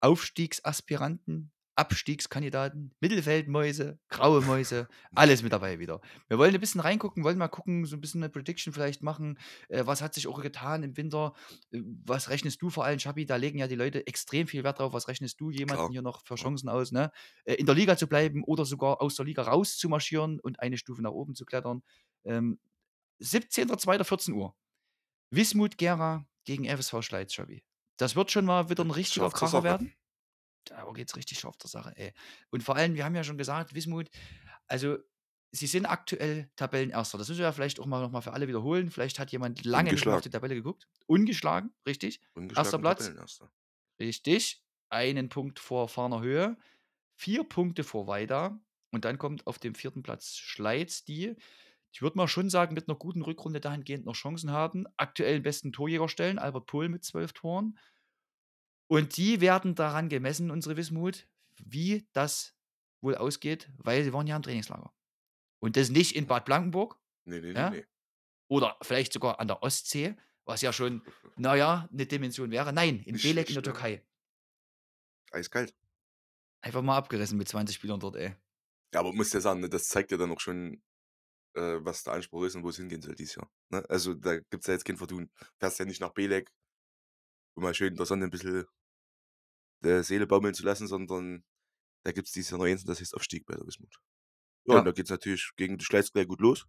[SPEAKER 2] Aufstiegsaspiranten, Abstiegskandidaten, Mittelfeldmäuse, graue Mäuse, alles mit dabei wieder. Wir wollen ein bisschen reingucken, wollen mal gucken, so ein bisschen eine Prediction vielleicht machen. Äh, was hat sich auch getan im Winter? Äh, was rechnest du vor allem, Schabi? Da legen ja die Leute extrem viel Wert drauf. Was rechnest du jemanden
[SPEAKER 1] Klar.
[SPEAKER 2] hier noch für. Chancen aus, ne? Äh, in der Liga zu bleiben oder sogar aus der Liga rauszumarschieren und eine Stufe nach oben zu klettern. Ähm, 17.02.14 Uhr. Wismut Gera gegen FSV Schleiz, Schabi. Das wird schon mal wieder ein richtiger Kracher werden. Da geht's richtig scharf zur Sache, ey. Und vor allem, wir haben ja schon gesagt, Wismut, also sie sind aktuell Tabellenerster. Das müssen wir ja vielleicht auch mal noch mal für alle wiederholen. Vielleicht hat jemand lange nicht auf die Tabelle geguckt. Ungeschlagen, richtig.
[SPEAKER 1] Ungeschlagen
[SPEAKER 2] Platz.
[SPEAKER 1] Tabellenerster.
[SPEAKER 2] Richtig. Einen Punkt vor Fahner Höhe. Vier Punkte vor Weida. Und dann kommt auf dem vierten Platz Schleiz, die, ich würde mal schon sagen, mit einer guten Rückrunde dahingehend noch Chancen haben. Aktuell besten Torjäger stellen, Albert Pohl mit zwölf Toren. Und die werden daran gemessen, unsere Wismut, wie das wohl ausgeht, weil sie waren ja im Trainingslager. Und das nicht in Bad Blankenburg
[SPEAKER 1] Nee, nee,
[SPEAKER 2] Ja?
[SPEAKER 1] nee,
[SPEAKER 2] oder vielleicht sogar an der Ostsee, was ja schon, naja, eine Dimension wäre. Nein, in
[SPEAKER 1] Nicht
[SPEAKER 2] Belek in der. Türkei.
[SPEAKER 1] Eiskalt.
[SPEAKER 2] Einfach mal abgerissen mit 20 Spielern dort, ey.
[SPEAKER 1] Ja, aber muss ja sagen, ne, das zeigt ja dann auch schon, äh, was der Anspruch ist und wo es hingehen soll dieses Jahr. Ne? Also da gibt es ja jetzt kein Vertun. Fährst ja nicht nach Belek, um mal schön in der Sonne ein bisschen der Seele baumeln zu lassen, sondern da gibt es dieses Jahr noch eins und das heißt Aufstieg bei der Wismut. Ja,
[SPEAKER 2] Ja.
[SPEAKER 1] und da geht es natürlich gegen die Schleiz gleich gut los.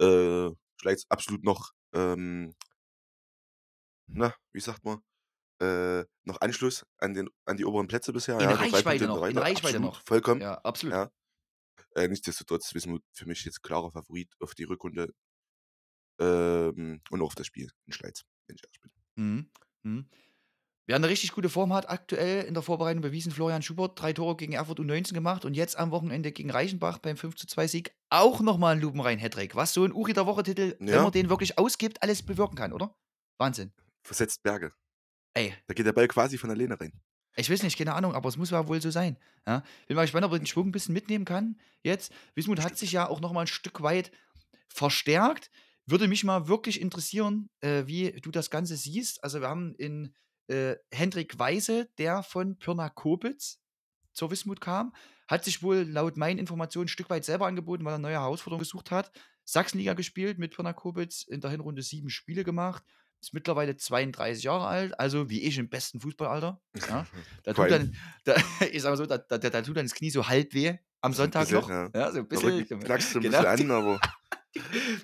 [SPEAKER 1] Äh, Schleiz absolut noch, ähm, na, wie sagt man, äh, noch Anschluss an, den, an die oberen Plätze bisher.
[SPEAKER 2] In
[SPEAKER 1] ja,
[SPEAKER 2] Reichweite noch, in. Reichweite
[SPEAKER 1] absolut,
[SPEAKER 2] noch.
[SPEAKER 1] Vollkommen.
[SPEAKER 2] Ja, absolut.
[SPEAKER 1] Ja. Äh, nichtsdestotrotz Wismut für mich jetzt klarer Favorit auf die Rückrunde ähm, und auch auf das Spiel in Schleiz, wenn ich ehrlich bin.
[SPEAKER 2] Mhm. Mhm. Wer eine richtig gute Form hat, aktuell in der Vorbereitung bewiesen, Florian Schubert, drei Tore gegen Erfurt U19 gemacht und jetzt am Wochenende gegen Reichenbach beim 5:2 Sieg auch nochmal ein lupenrein Hattrick. Was so ein Uri der Woche-Titel, wenn
[SPEAKER 1] Ja.
[SPEAKER 2] man den wirklich ausgibt, alles bewirken kann, oder? Wahnsinn.
[SPEAKER 1] Versetzt Berge.
[SPEAKER 2] Ey,
[SPEAKER 1] Da geht der Ball quasi von alleine rein.
[SPEAKER 2] Ich weiß nicht, keine Ahnung, aber es muss ja wohl so sein. Ja? Bin mal gespannt, ob er den Schwung ein bisschen mitnehmen kann. Jetzt, Wismut hat sich ja auch noch mal ein Stück weit verstärkt. Würde mich mal wirklich interessieren, äh, wie du das Ganze siehst. Also wir haben in äh, Hendrik Weise, der von Pirna Kopitz zur Wismut kam, hat sich wohl laut meinen Informationen ein Stück weit selber angeboten, weil er neue Herausforderungen gesucht hat. Sachsenliga gespielt mit Pirna Kopitz, in der Hinrunde sieben Spiele gemacht, ist mittlerweile 32 Jahre alt, also wie ich im besten Fußballalter. Ja? <laughs> Da tut dann, <laughs> da, ich sag so, da, da, da tut dann das Knie so halb weh am <laughs> Sonntag
[SPEAKER 1] bisschen,
[SPEAKER 2] noch.
[SPEAKER 1] ja.
[SPEAKER 2] Ja, so ein bisschen.
[SPEAKER 1] Rücken knackst du ein
[SPEAKER 2] Genau.
[SPEAKER 1] bisschen an, aber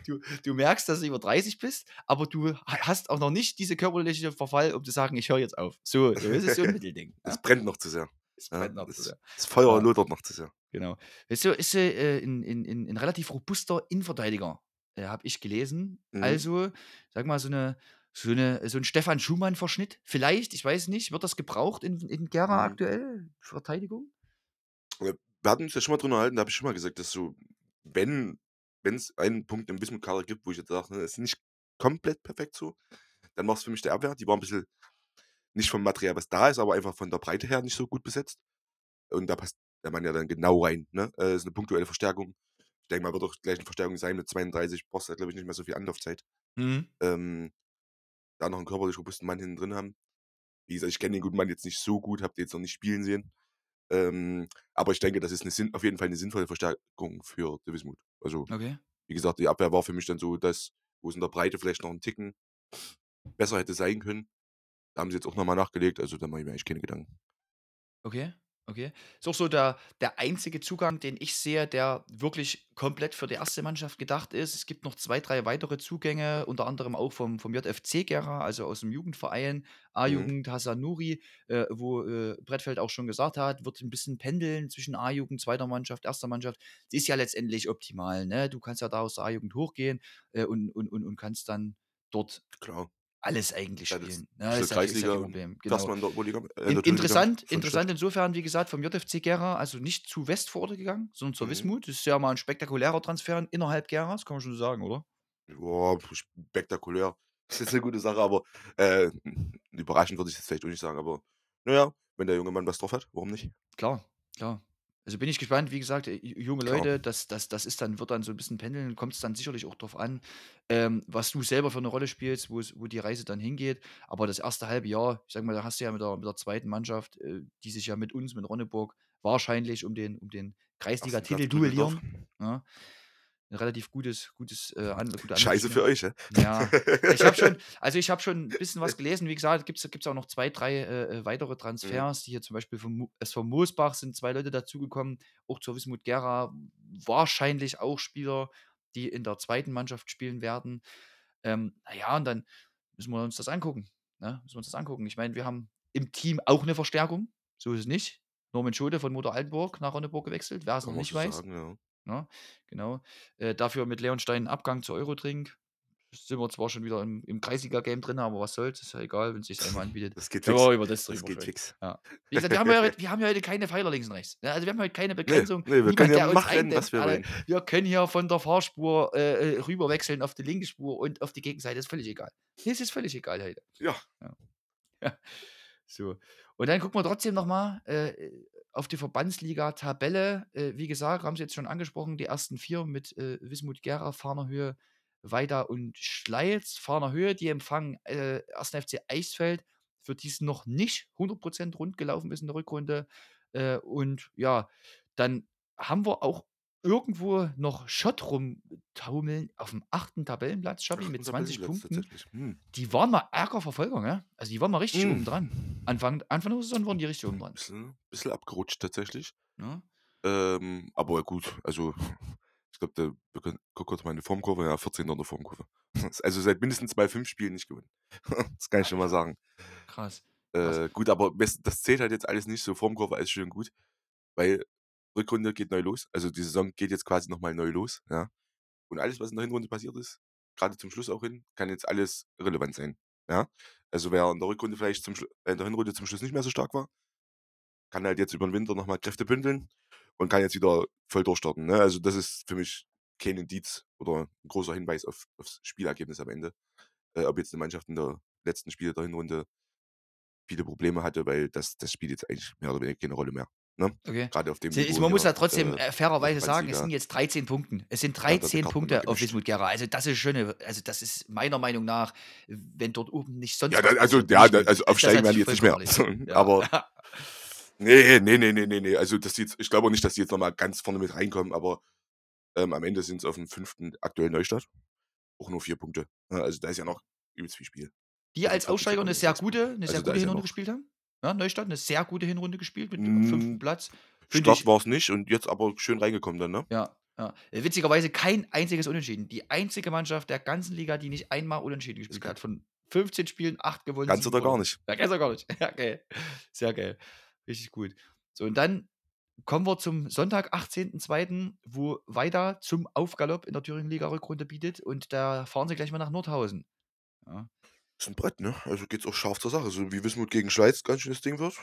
[SPEAKER 2] Du, du merkst, dass du über 30 bist, aber du ha- hast auch noch nicht diese körperliche Verfall, um zu sagen, ich höre jetzt auf. So, das ist so ein Mittelding. Ja?
[SPEAKER 1] es brennt noch zu sehr.
[SPEAKER 2] Es
[SPEAKER 1] Ja,
[SPEAKER 2] brennt noch
[SPEAKER 1] das,
[SPEAKER 2] zu sehr.
[SPEAKER 1] das Feuer
[SPEAKER 2] Ja.
[SPEAKER 1] lodert noch zu sehr.
[SPEAKER 2] Genau. Weißt du, ist äh, ein, ein, ein, ein relativ robuster Innenverteidiger, äh, habe ich gelesen.
[SPEAKER 1] Mhm.
[SPEAKER 2] Also, sag mal, so eine. So, eine, so ein Stefan Schumann-Verschnitt. Vielleicht, ich weiß nicht, wird das gebraucht in, in Gera
[SPEAKER 1] Mhm.
[SPEAKER 2] aktuell? Verteidigung?
[SPEAKER 1] Wir hatten uns ja schon mal drüber unterhalten, da habe ich schon mal gesagt, dass so, wenn es einen Punkt im Wismut-Kader gibt, wo ich jetzt sage, ne, ist nicht komplett perfekt so, dann war es für mich der Abwehr. Die war ein bisschen nicht vom Material, was da ist, aber einfach von der Breite her nicht so gut besetzt. Und da passt der Mann ja dann genau rein. Ne? Äh, ist eine punktuelle Verstärkung. Ich denke mal, wird auch gleich eine Verstärkung sein. Mit 32 brauchst du, glaube ich, nicht mehr so viel Anlaufzeit.
[SPEAKER 2] Mhm.
[SPEAKER 1] Ähm, da noch einen körperlich robusten Mann hinten drin haben. Wie gesagt, ich kenne den guten Mann jetzt nicht so gut, habe den jetzt noch nicht spielen sehen. Ähm, aber ich denke, das ist eine, auf jeden Fall eine sinnvolle Verstärkung für die Wismut. Also,
[SPEAKER 2] Okay.
[SPEAKER 1] wie gesagt, die Abwehr war für mich dann so, dass, wo es in der Breite vielleicht noch einen Ticken besser hätte sein können. Da haben sie jetzt auch nochmal nachgelegt, also da mache ich mir eigentlich keine Gedanken.
[SPEAKER 2] Okay, okay. Ist auch so der, der einzige Zugang, den ich sehe, der wirklich komplett für die erste Mannschaft gedacht ist. Es gibt noch zwei, drei weitere Zugänge, unter anderem auch vom, vom JFC Gera, also aus dem Jugendverein, A-Jugend Hassan Nuri, äh, wo äh, Brettfeld auch schon gesagt hat, wird ein bisschen pendeln zwischen A-Jugend, zweiter Mannschaft, erster Mannschaft. Das ist ja letztendlich optimal. Ne? Du kannst ja da aus der A-Jugend hochgehen äh, und, und, und, und kannst dann dort
[SPEAKER 1] Klar.
[SPEAKER 2] Alles eigentlich
[SPEAKER 1] Ja, das
[SPEAKER 2] spielen.
[SPEAKER 1] ist
[SPEAKER 2] Ne? Ist ja, ist ja
[SPEAKER 1] Kreisliga
[SPEAKER 2] Problem.
[SPEAKER 1] Das
[SPEAKER 2] Genau.
[SPEAKER 1] man dort, Liga, äh,
[SPEAKER 2] In, interessant, interessant insofern, wie gesagt, vom JFC Gera, also nicht zu West vor Ort gegangen, sondern zur
[SPEAKER 1] Mhm.
[SPEAKER 2] Wismut. Das ist ja mal ein spektakulärer Transfer innerhalb Geras, kann man schon sagen, oder?
[SPEAKER 1] Boah, spektakulär. Das ist eine gute Sache, aber äh, überraschend würde ich jetzt vielleicht auch nicht sagen. Aber naja, wenn der junge Mann was drauf hat, warum nicht?
[SPEAKER 2] Klar, klar. Also bin ich gespannt, wie gesagt, äh, junge
[SPEAKER 1] Klar.
[SPEAKER 2] Leute, das, das, das ist dann, wird dann so ein bisschen pendeln, kommt es dann sicherlich auch drauf an, ähm, was du selber für eine Rolle spielst, wo es- wo die Reise dann hingeht. Aber das erste halbe Jahr, ich sag mal, da hast du ja mit der, mit der zweiten Mannschaft, äh, die sich ja mit uns, mit Ronneburg, wahrscheinlich um den, um den Kreisliga-Titel duellieren. Ja. Ein relativ gutes, gutes, äh, an, gute
[SPEAKER 1] Scheiße für euch, ja?
[SPEAKER 2] Ja, ich habe schon, <laughs> also ich habe schon ein bisschen was gelesen. Wie gesagt, gibt es auch noch zwei, drei äh, äh, weitere
[SPEAKER 1] Mhm.
[SPEAKER 2] Transfers, die hier zum Beispiel vom SV Moosbach sind zwei Leute dazugekommen, auch zur Wismut Gera, wahrscheinlich auch Spieler, die in der zweiten Mannschaft spielen werden. Ähm, naja, und dann müssen wir uns das angucken. Ne? Müssen wir uns das angucken. Ich meine, wir haben im Team auch eine Verstärkung, so ist es nicht. Norman Schode von Motor Altenburg nach Ronneburg gewechselt, wer es noch nicht weiß.
[SPEAKER 1] sagen, ja.
[SPEAKER 2] Ne? Genau. Äh, dafür mit Leon Stein einen Abgang zu Eurotrink. Sind wir zwar schon wieder im, im Kreisliga-Game drin, aber was soll's, ist ja egal, wenn es sich einmal anbietet.
[SPEAKER 1] Das geht fix.
[SPEAKER 2] wir über das
[SPEAKER 1] Das geht fix.
[SPEAKER 2] Ja. Wie gesagt, wir haben, ja, heute- <laughs> wir haben ja heute keine Pfeiler links und rechts. Ja, also wir haben heute keine
[SPEAKER 1] Nee,
[SPEAKER 2] Begrenzung.
[SPEAKER 1] nee, wir
[SPEAKER 2] Niemand,
[SPEAKER 1] können ja machen,
[SPEAKER 2] eindämmt.
[SPEAKER 1] was wir wollen.
[SPEAKER 2] Wir können hier von der Fahrspur äh, äh, rüberwechseln auf die linke Spur und auf die Gegenseite. Ist völlig egal. Nee, es ist völlig egal heute.
[SPEAKER 1] Ja. <laughs>
[SPEAKER 2] So. Und dann gucken wir trotzdem nochmal äh, auf die Verbandsliga-Tabelle. Äh, wie gesagt, haben Sie jetzt schon angesprochen, die ersten vier mit äh, Wismut Gera, Fahnerhöhe, Weida und Schleiz. Fahnerhöhe, die empfangen äh, 1. FC Eisfeld, für die es noch nicht 100% rund gelaufen ist in der Rückrunde. Äh, und ja, dann haben wir auch irgendwo noch Schott rumtaumeln auf dem achten Tabellenplatz, Schabi, mit
[SPEAKER 1] Achten
[SPEAKER 2] 20
[SPEAKER 1] Tabellenplatz
[SPEAKER 2] Punkten.
[SPEAKER 1] Hm.
[SPEAKER 2] Die waren mal ärger Verfolger, ne? Also die waren mal richtig
[SPEAKER 1] Mm.
[SPEAKER 2] oben dran. Anfang, Anfang der Saison waren die richtig oben dran.
[SPEAKER 1] Bisschen, bisschen abgerutscht tatsächlich.
[SPEAKER 2] Ne?
[SPEAKER 1] Ähm, aber gut, also ich glaube, wir können guck kurz mal in die Formkurve, ja, 14. in der Formkurve. <laughs> Also seit mindestens bei fünf Spielen nicht gewonnen. <laughs> Das kann ich schon mal sagen.
[SPEAKER 2] Krass. Krass.
[SPEAKER 1] Äh, gut, aber das zählt halt jetzt alles nicht so. Formkurve alles schön gut, weil Rückrunde geht neu los. Also die Saison geht jetzt quasi nochmal neu los, ja. Und alles, was in der Hinrunde passiert ist, gerade zum Schluss auch hin, kann jetzt alles relevant sein, ja. Also wer in der Rückrunde vielleicht zum äh, in der Hinrunde zum Schluss nicht mehr so stark war, kann halt jetzt über den Winter nochmal Kräfte bündeln und kann jetzt wieder voll durchstarten. Ne? Also das ist für mich kein Indiz oder ein großer Hinweis auf, aufs Spielergebnis am Ende. Äh, ob jetzt eine Mannschaft in der letzten Spiele der Hinrunde viele Probleme hatte, weil das, das spielt jetzt eigentlich mehr oder weniger keine Rolle mehr. Ne?
[SPEAKER 2] Okay.
[SPEAKER 1] Gerade auf dem
[SPEAKER 2] Sie-
[SPEAKER 1] Niveau
[SPEAKER 2] Man muss ja trotzdem
[SPEAKER 1] äh,
[SPEAKER 2] äh, fairerweise sagen, es sind jetzt 13 Punkte. Es sind
[SPEAKER 1] Ja, da wird
[SPEAKER 2] 13
[SPEAKER 1] Karten
[SPEAKER 2] Punkte auf. Wismut Gera. Also das ist eine, also das ist meiner Meinung nach, wenn dort oben nicht sonst
[SPEAKER 1] Ja,
[SPEAKER 2] was
[SPEAKER 1] da, also, ja, also aufsteigen werden die jetzt nicht mehr. <laughs>
[SPEAKER 2] Ja.
[SPEAKER 1] Aber <laughs> nee, nee, nee, nee, nee, nee. Also das jetzt, ich glaube auch nicht, dass die jetzt nochmal ganz vorne mit reinkommen, aber ähm, am Ende sind es auf dem fünften aktuellen Neustart. Auch nur vier Punkte. Ja, also da ist ja noch übelst viel Spiel.
[SPEAKER 2] die
[SPEAKER 1] Also
[SPEAKER 2] als Aussteiger eine sehr gute, eine
[SPEAKER 1] Also
[SPEAKER 2] sehr
[SPEAKER 1] da
[SPEAKER 2] gute
[SPEAKER 1] ja
[SPEAKER 2] Hinrunde gespielt haben. Ja, Neustadt eine sehr gute Hinrunde gespielt mit dem
[SPEAKER 1] Mm,
[SPEAKER 2] fünften Platz. Finde
[SPEAKER 1] Start
[SPEAKER 2] ich,
[SPEAKER 1] war es nicht und jetzt aber schön reingekommen dann, ne?
[SPEAKER 2] ja, ja. Äh, Witzigerweise kein einziges Unentschieden. Die einzige Mannschaft der ganzen Liga, die nicht einmal Unentschieden gespielt hat. Von 15 Spielen 8 gewonnen.
[SPEAKER 1] Ganz oder gar
[SPEAKER 2] verloren.
[SPEAKER 1] nicht.
[SPEAKER 2] Ja, ganz oder gar nicht. <laughs> Ja, geil. Sehr geil. Richtig gut. So, und dann kommen wir zum Sonntag, 18.02., wo Weida zum Aufgalopp in der Thüringen-Liga-Rückrunde bietet und da fahren sie gleich mal nach Nordhausen. Ja,
[SPEAKER 1] Ist ein Brett, ne? Also geht's auch scharf zur Sache. So wie Wismut gegen Schweiz ganz schönes Ding wird.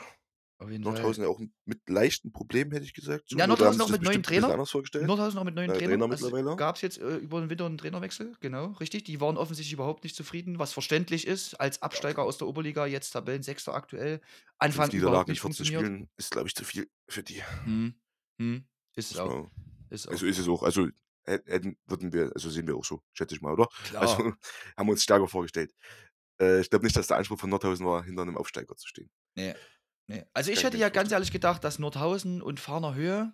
[SPEAKER 2] auf jeden Fall.
[SPEAKER 1] Nordhausen ja auch mit leichten Problemen, hätte ich gesagt. So,
[SPEAKER 2] Ja, Nordhausen auch
[SPEAKER 1] das
[SPEAKER 2] mit neuen
[SPEAKER 1] bestimmt bisschen
[SPEAKER 2] Trainer.
[SPEAKER 1] anders vorgestellt.
[SPEAKER 2] Nordhausen auch mit neuen
[SPEAKER 1] Neuer
[SPEAKER 2] Trainern.
[SPEAKER 1] Trainer
[SPEAKER 2] Also
[SPEAKER 1] mittlerweile.
[SPEAKER 2] gab es jetzt äh, über den Winter einen Trainerwechsel, genau, richtig. Die waren offensichtlich überhaupt nicht zufrieden, was verständlich ist, als Absteiger aus der Oberliga, jetzt Tabellensechster aktuell. Anfang
[SPEAKER 1] Fünf
[SPEAKER 2] überhaupt
[SPEAKER 1] Niederlagen in
[SPEAKER 2] nicht
[SPEAKER 1] 14
[SPEAKER 2] funktioniert.
[SPEAKER 1] Spielen ist, glaube ich, zu viel für die.
[SPEAKER 2] Hm. Hm. Ist es
[SPEAKER 1] Muss
[SPEAKER 2] auch.
[SPEAKER 1] man-
[SPEAKER 2] Ist auch.
[SPEAKER 1] Also ist es auch. Also hä- hätten, würden wir, also sehen wir auch so, schätze ich mal, oder?
[SPEAKER 2] Klar.
[SPEAKER 1] Also <laughs> haben wir uns stärker vorgestellt. Äh, ich glaube nicht, dass der Anspruch von Nordhausen war, hinter einem Aufsteiger zu stehen.
[SPEAKER 2] Nee. Nee. Also ich hätte ja ganz ehrlich gedacht, dass Nordhausen und Farner Höhe,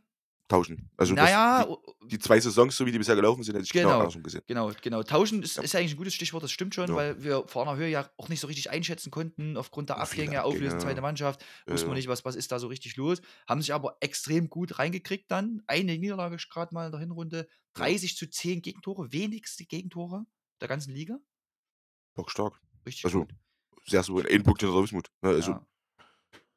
[SPEAKER 1] Tauschen. Also
[SPEAKER 2] naja,
[SPEAKER 1] die, die zwei Saisons, so wie die bisher gelaufen sind, hätte ich genau,
[SPEAKER 2] Genau.
[SPEAKER 1] andersrum gesehen.
[SPEAKER 2] genau, genau. Tauschen ist,
[SPEAKER 1] Ja.
[SPEAKER 2] ist eigentlich ein gutes Stichwort, das stimmt schon,
[SPEAKER 1] Ja.
[SPEAKER 2] weil wir Farner Höhe ja auch nicht so richtig einschätzen konnten, aufgrund der Abgänge, Auflösen,
[SPEAKER 1] Abgänge,
[SPEAKER 2] zweite
[SPEAKER 1] ja.
[SPEAKER 2] Mannschaft,
[SPEAKER 1] Ja,
[SPEAKER 2] wussten wir
[SPEAKER 1] ja.
[SPEAKER 2] nicht, was, was ist da so richtig los, haben sich aber extrem gut reingekriegt dann. Eine Niederlage gerade mal in der Hinrunde, 30 zu 10 Gegentore, wenigste Gegentore der ganzen Liga.
[SPEAKER 1] Bockstark.
[SPEAKER 2] Richtig
[SPEAKER 1] Also,
[SPEAKER 2] gut.
[SPEAKER 1] Sehr so ein Punkt hinter der Wismut. Ne? Also
[SPEAKER 2] ja.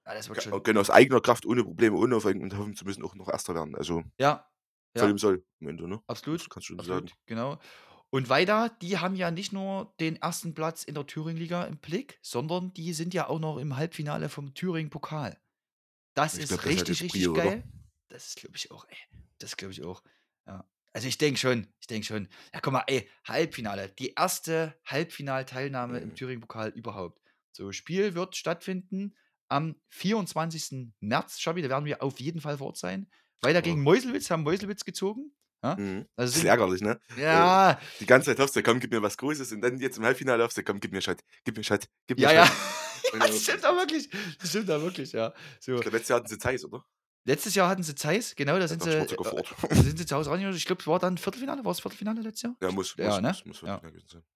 [SPEAKER 2] ja, das wird schon.
[SPEAKER 1] können aus eigener Kraft ohne Probleme unaufhängen und hoffen zu müssen auch noch Erster werden. Also
[SPEAKER 2] Ja, ja.
[SPEAKER 1] im Soll am Ende, ne?
[SPEAKER 2] Absolut.
[SPEAKER 1] Das kannst du
[SPEAKER 2] Absolut,
[SPEAKER 1] sagen.
[SPEAKER 2] genau. Und weiter, die haben ja nicht nur den ersten Platz in der Thüringen-Liga im Blick, sondern die sind ja auch noch im Halbfinale vom Thüringen-Pokal. Das
[SPEAKER 1] Ich
[SPEAKER 2] ist
[SPEAKER 1] glaub, das ist halt
[SPEAKER 2] richtig,
[SPEAKER 1] jetzt
[SPEAKER 2] richtig
[SPEAKER 1] Prio, oder?
[SPEAKER 2] geil. Das ist, glaube ich, auch, ey. Das glaube ich auch. Ja. Also ich denke schon, ich denke schon. Ja, guck mal, ey, Halbfinale. Die erste Halbfinalteilnahme im
[SPEAKER 1] Mhm.
[SPEAKER 2] Thüringen-Pokal überhaupt. So, Spiel wird stattfinden am 24. März, Schabi, da werden wir auf jeden Fall vor Ort sein. weiter
[SPEAKER 1] Ja.
[SPEAKER 2] gegen Meuselwitz, haben Meuselwitz gezogen. Ja?
[SPEAKER 1] Mhm.
[SPEAKER 2] Also
[SPEAKER 1] Das ist ärgerlich, ne?
[SPEAKER 2] ja,
[SPEAKER 1] Die ganze Zeit hoffst du, komm, gib mir was Großes und dann jetzt im Halbfinale hoffst du, komm, gib mir Shot, gib mir Shot, gib mir
[SPEAKER 2] ja, ja.
[SPEAKER 1] Und
[SPEAKER 2] ja,
[SPEAKER 1] dann-
[SPEAKER 2] das stimmt auch wirklich. Das stimmt auch wirklich, ja. So.
[SPEAKER 1] Ich glaube, letztes Jahr hatten sie Zeiss, oder?
[SPEAKER 2] Letztes Jahr hatten sie Zeiss, genau, da sind sie, äh, sind sie zu Hause rein. Ich glaube, es war dann Viertelfinale. War es Viertelfinale letztes Jahr?
[SPEAKER 1] Ja, muss,
[SPEAKER 2] Ja,
[SPEAKER 1] muss,
[SPEAKER 2] ne?
[SPEAKER 1] muss, muss
[SPEAKER 2] Ja.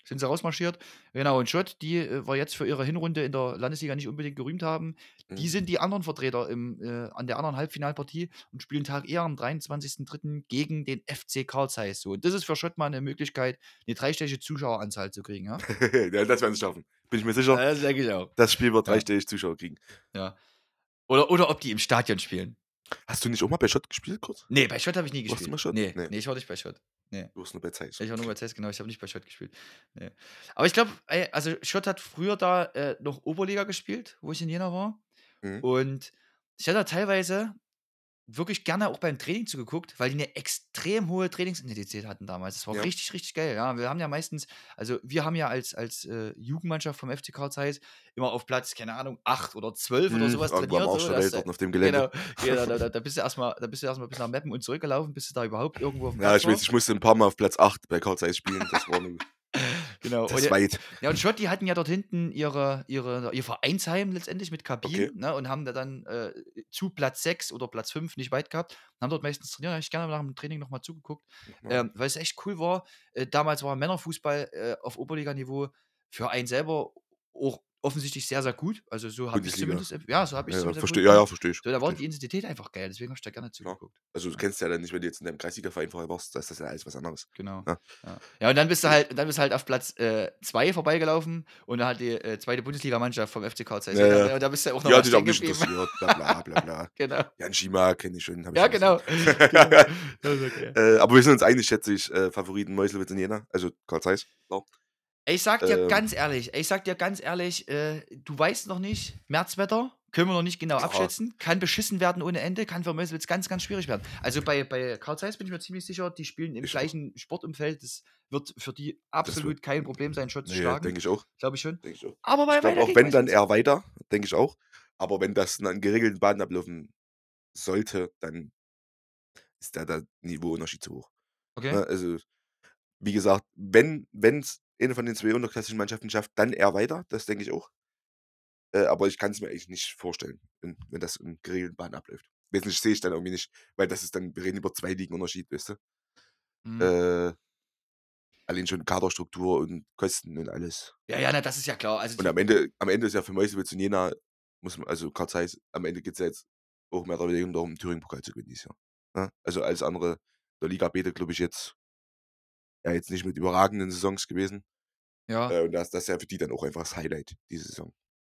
[SPEAKER 2] Sind sie rausmarschiert. Genau, und Schott, die äh, wir jetzt für ihre Hinrunde in der Landesliga nicht unbedingt gerühmt haben, die
[SPEAKER 1] Mhm.
[SPEAKER 2] sind die anderen Vertreter im, äh, an der anderen Halbfinalpartie und spielen Tag eher am 23.03. gegen den FC Karl Zeiss. So, und das ist für Schott mal eine Möglichkeit, eine dreistellige Zuschaueranzahl zu kriegen. Ja? <laughs>
[SPEAKER 1] ja, das werden sie schaffen. Bin ich mir sicher.
[SPEAKER 2] das denke ich auch.
[SPEAKER 1] Das Spiel wird
[SPEAKER 2] Ja.
[SPEAKER 1] dreistellig Zuschauer kriegen.
[SPEAKER 2] Ja. Oder, oder ob die im Stadion spielen.
[SPEAKER 1] Hast du nicht auch mal bei Schott gespielt kurz?
[SPEAKER 2] Nee, bei Schott habe ich nie
[SPEAKER 1] Warst du
[SPEAKER 2] gespielt.
[SPEAKER 1] mal Schott?
[SPEAKER 2] Nee,
[SPEAKER 1] Nee.
[SPEAKER 2] nee, ich war nicht bei Schott. Nee.
[SPEAKER 1] Du warst nur bei Zeiss.
[SPEAKER 2] Ich war nur bei Zeiss, genau. Ich habe nicht bei Schott gespielt. Nee. Aber ich glaube, also Schott hat früher da äh, noch Oberliga gespielt, wo ich in Jena war.
[SPEAKER 1] Mhm.
[SPEAKER 2] Und ich hatte da teilweise wirklich gerne auch beim Training zugeguckt, weil die eine extrem hohe Trainingsintensität hatten damals. Das war
[SPEAKER 1] Ja.
[SPEAKER 2] richtig, richtig geil. Ja, wir haben ja meistens, also wir haben ja als, als äh, Jugendmannschaft vom FC Karl Zeiss immer auf Platz, keine Ahnung, 8 oder 12 oder
[SPEAKER 1] Mhm,
[SPEAKER 2] sowas trainiert. So,
[SPEAKER 1] Welt
[SPEAKER 2] äh,
[SPEAKER 1] dort auf dem Gelände.
[SPEAKER 2] Genau, genau da, da, <laughs> da bist du erstmal, da bist du erstmal bis nach Meppen und zurückgelaufen, bis du da überhaupt irgendwo auf dem
[SPEAKER 1] Ja,
[SPEAKER 2] Platz
[SPEAKER 1] ich weiß, ich musste ein paar Mal auf Platz 8 bei Karl Zeiss spielen. Das war
[SPEAKER 2] Genau.
[SPEAKER 1] das
[SPEAKER 2] Und,
[SPEAKER 1] weit.
[SPEAKER 2] ja, und Schott, die hatten ja dort hinten ihre, ihre, ihr Vereinsheim letztendlich mit Kabinen
[SPEAKER 1] Okay.
[SPEAKER 2] ne, und haben da dann äh, zu Platz 6 oder Platz 5 nicht weit gehabt. Und haben dort meistens trainiert. Da habe ich gerne nach dem Training nochmal zugeguckt,
[SPEAKER 1] Ja.
[SPEAKER 2] ähm, weil es echt cool war. Äh, damals war Männerfußball äh, auf Oberliganiveau für einen selber auch offensichtlich sehr, sehr gut. Also so habe ich zumindest, ja, so habe ich
[SPEAKER 1] Ja,
[SPEAKER 2] zumindest
[SPEAKER 1] verstehe, ja, ja, verstehe ich.
[SPEAKER 2] So, da war die Intensität einfach geil, deswegen habe ich da gerne zugeguckt.
[SPEAKER 1] ich. Also du kennst ja dann nicht, wenn du jetzt in deinem Kreisliga-Verein vorher warst, da ist das ja alles was anderes.
[SPEAKER 2] Genau.
[SPEAKER 1] Ja.
[SPEAKER 2] Ja. ja, und dann bist du halt, dann bist du halt auf Platz 2 vorbeigelaufen und da hat die äh, zweite Bundesligamannschaft vom FC Karl Zeiss.
[SPEAKER 1] Ja, ja.
[SPEAKER 2] Und da, bist du auch noch
[SPEAKER 1] Die auch
[SPEAKER 2] stehen
[SPEAKER 1] nicht
[SPEAKER 2] geblieben.
[SPEAKER 1] interessiert. Bla bla bla bla. <laughs>
[SPEAKER 2] Genau.
[SPEAKER 1] Jan Schima kenne ich schon.
[SPEAKER 2] Ja, genau. <laughs> <laughs> genau. Okay.
[SPEAKER 1] Äh, aber wir sind uns einig, schätze ich, äh, Favoriten Meuselwitz in Jena. Also Karl Zeiss. klar.
[SPEAKER 2] Ich sag dir
[SPEAKER 1] Ähm.
[SPEAKER 2] ganz ehrlich, ich sag dir ganz ehrlich, äh, du weißt noch nicht, Märzwetter, können wir noch nicht genau
[SPEAKER 1] Ja.
[SPEAKER 2] abschätzen, kann beschissen werden ohne Ende, kann für Meuselwitz ganz, ganz schwierig werden. Also bei, bei Karl Zeiss bin ich mir ziemlich sicher, die spielen im
[SPEAKER 1] Ich
[SPEAKER 2] gleichen Sportumfeld, das wird für die absolut kein Problem sein, Schott zu
[SPEAKER 1] Nee,
[SPEAKER 2] schlagen,
[SPEAKER 1] denke ich auch.
[SPEAKER 2] glaube ich schon.
[SPEAKER 1] Denk ich auch.
[SPEAKER 2] Aber bei
[SPEAKER 1] Ich
[SPEAKER 2] weiter
[SPEAKER 1] auch, wenn dann eher weiter, denke ich auch. Aber wenn das in einen geregelten Bahn ablaufen sollte, dann ist da der Niveauunterschied zu hoch.
[SPEAKER 2] Okay.
[SPEAKER 1] Ne? Also, wie gesagt, wenn es eine von den zwei unterklassischen Mannschaften schafft, dann eher weiter, das denke ich auch. Äh, aber ich kann es mir eigentlich nicht vorstellen, wenn, wenn das in geregelten Bahnen abläuft. Wesentlich sehe ich dann irgendwie nicht, weil das ist dann, wir reden über zwei Ligen Unterschied, weißt du?
[SPEAKER 2] Mhm.
[SPEAKER 1] Äh, allein schon Kaderstruktur und Kosten und alles.
[SPEAKER 2] Ja, ja, na, das ist ja klar. Also
[SPEAKER 1] Und am Ende, am Ende ist ja für Meuselwitz und Jena, muss man, also Karl Zeiss, am Ende geht es ja jetzt auch mehr oder weniger darum, den Thüringen-Pokal zu gewinnen dieses Jahr. Ne? Also alles andere der Liga B, glaube ich, jetzt ja jetzt nicht mit überragenden Saisons gewesen.
[SPEAKER 2] ja,
[SPEAKER 1] Äh, und das, das ist ja für die dann auch einfach das Highlight, diese Saison.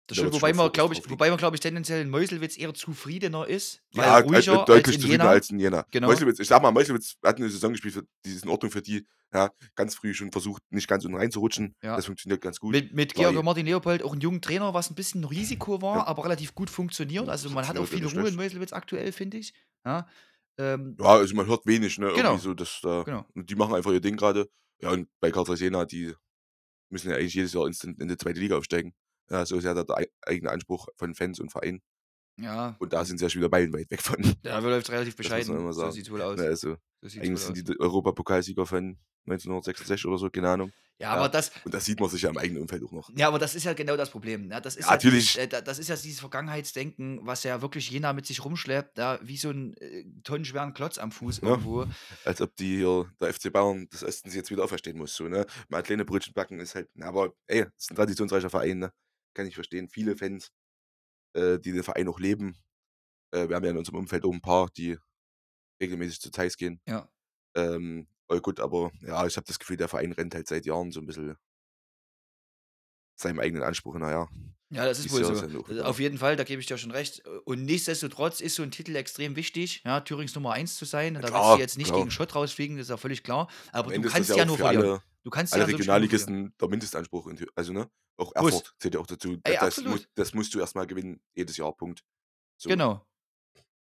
[SPEAKER 2] das
[SPEAKER 1] da
[SPEAKER 2] stimmt, wobei man, glaube ich, wobei man, glaube ich, tendenziell in Meuselwitz eher zufriedener ist,
[SPEAKER 1] Ja,
[SPEAKER 2] ruhiger als
[SPEAKER 1] deutlich
[SPEAKER 2] in
[SPEAKER 1] zufriedener
[SPEAKER 2] Jena.
[SPEAKER 1] als in Jena.
[SPEAKER 2] Genau.
[SPEAKER 1] Meuselwitz, ich sag mal, Meuselwitz hat eine Saison gespielt, die ist in Ordnung für die. Ja, ganz früh schon versucht, nicht ganz unten reinzurutschen.
[SPEAKER 2] Ja.
[SPEAKER 1] Das funktioniert ganz gut.
[SPEAKER 2] Mit, mit Georg Martin Leopold auch einen jungen Trainer, was ein bisschen Risiko war,
[SPEAKER 1] Ja.
[SPEAKER 2] aber relativ gut funktioniert. Also man hat auch viel Ruhe in Meuselwitz aktuell, finde ich. Ja, ähm,
[SPEAKER 1] Ja, also man hört wenig, ne?
[SPEAKER 2] Genau.
[SPEAKER 1] So, dass da,
[SPEAKER 2] Genau.
[SPEAKER 1] und die machen einfach ihr Ding gerade. Ja, und bei Karl Zeiss Jena, die müssen ja eigentlich jedes Jahr instant in die zweite Liga aufsteigen. Ja, so ist ja der, der ei- eigene Anspruch von Fans und Verein.
[SPEAKER 2] ja,
[SPEAKER 1] Und da sind sie ja schon wieder meilenweit weg von. <laughs>
[SPEAKER 2] da läuft relativ
[SPEAKER 1] Das muss man
[SPEAKER 2] bescheiden.
[SPEAKER 1] immer
[SPEAKER 2] So
[SPEAKER 1] sagen.
[SPEAKER 2] sieht es wohl aus.
[SPEAKER 1] Ne, also,
[SPEAKER 2] So
[SPEAKER 1] eigentlich sind
[SPEAKER 2] aus.
[SPEAKER 1] die die Europapokalsieger von 1966 oder so, keine Ahnung.
[SPEAKER 2] Ja, aber das,
[SPEAKER 1] Und das sieht man sich ja im eigenen Umfeld auch noch.
[SPEAKER 2] Ja, aber das ist ja genau das Problem. Ne? Das ist
[SPEAKER 1] Ja,
[SPEAKER 2] ja dieses,
[SPEAKER 1] natürlich.
[SPEAKER 2] äh, da- das ist ja dieses Vergangenheitsdenken, was ja wirklich Jena mit sich rumschleppt, da wie so ein äh, tonnenschweren Klotz am Fuß
[SPEAKER 1] Ja.
[SPEAKER 2] irgendwo.
[SPEAKER 1] Als ob die hier, der FC Bayern des Ostens jetzt wieder auferstehen muss. So, ne? Mal kleine Brötchen backen ist halt, na, aber ey, ist ein traditionsreicher Verein, ne? Kann ich verstehen. Viele Fans, äh, die den Verein auch leben. Äh, wir haben ja in unserem Umfeld auch ein paar, die regelmäßig zu Zeiss gehen.
[SPEAKER 2] Ja.
[SPEAKER 1] Ähm, oh gut, aber ja, ich habe das Gefühl, der Verein rennt halt seit Jahren so ein bisschen seinem eigenen Anspruch hinterher.
[SPEAKER 2] Ja, das ist wohl so.
[SPEAKER 1] ja
[SPEAKER 2] Also Auf jeden Fall, da gebe ich dir schon recht. Und nichtsdestotrotz ist so ein Titel extrem wichtig, ja, Thürings Nummer 1 zu sein. Da willst
[SPEAKER 1] klar,
[SPEAKER 2] du jetzt nicht
[SPEAKER 1] klar.
[SPEAKER 2] gegen Schott rausfliegen, das ist ja völlig klar. Aber du kannst ja, nur
[SPEAKER 1] für
[SPEAKER 2] verlieren.
[SPEAKER 1] alle,
[SPEAKER 2] Du kannst
[SPEAKER 1] alle
[SPEAKER 2] ja.
[SPEAKER 1] Regionalligisten der Mindestanspruch. In, also, ne? Auch
[SPEAKER 2] Muss.
[SPEAKER 1] Erfurt zählt ja auch dazu.
[SPEAKER 2] Ey,
[SPEAKER 1] das,
[SPEAKER 2] absolut.
[SPEAKER 1] Muss, das musst du erstmal gewinnen, jedes Jahr, Punkt. So.
[SPEAKER 2] Genau.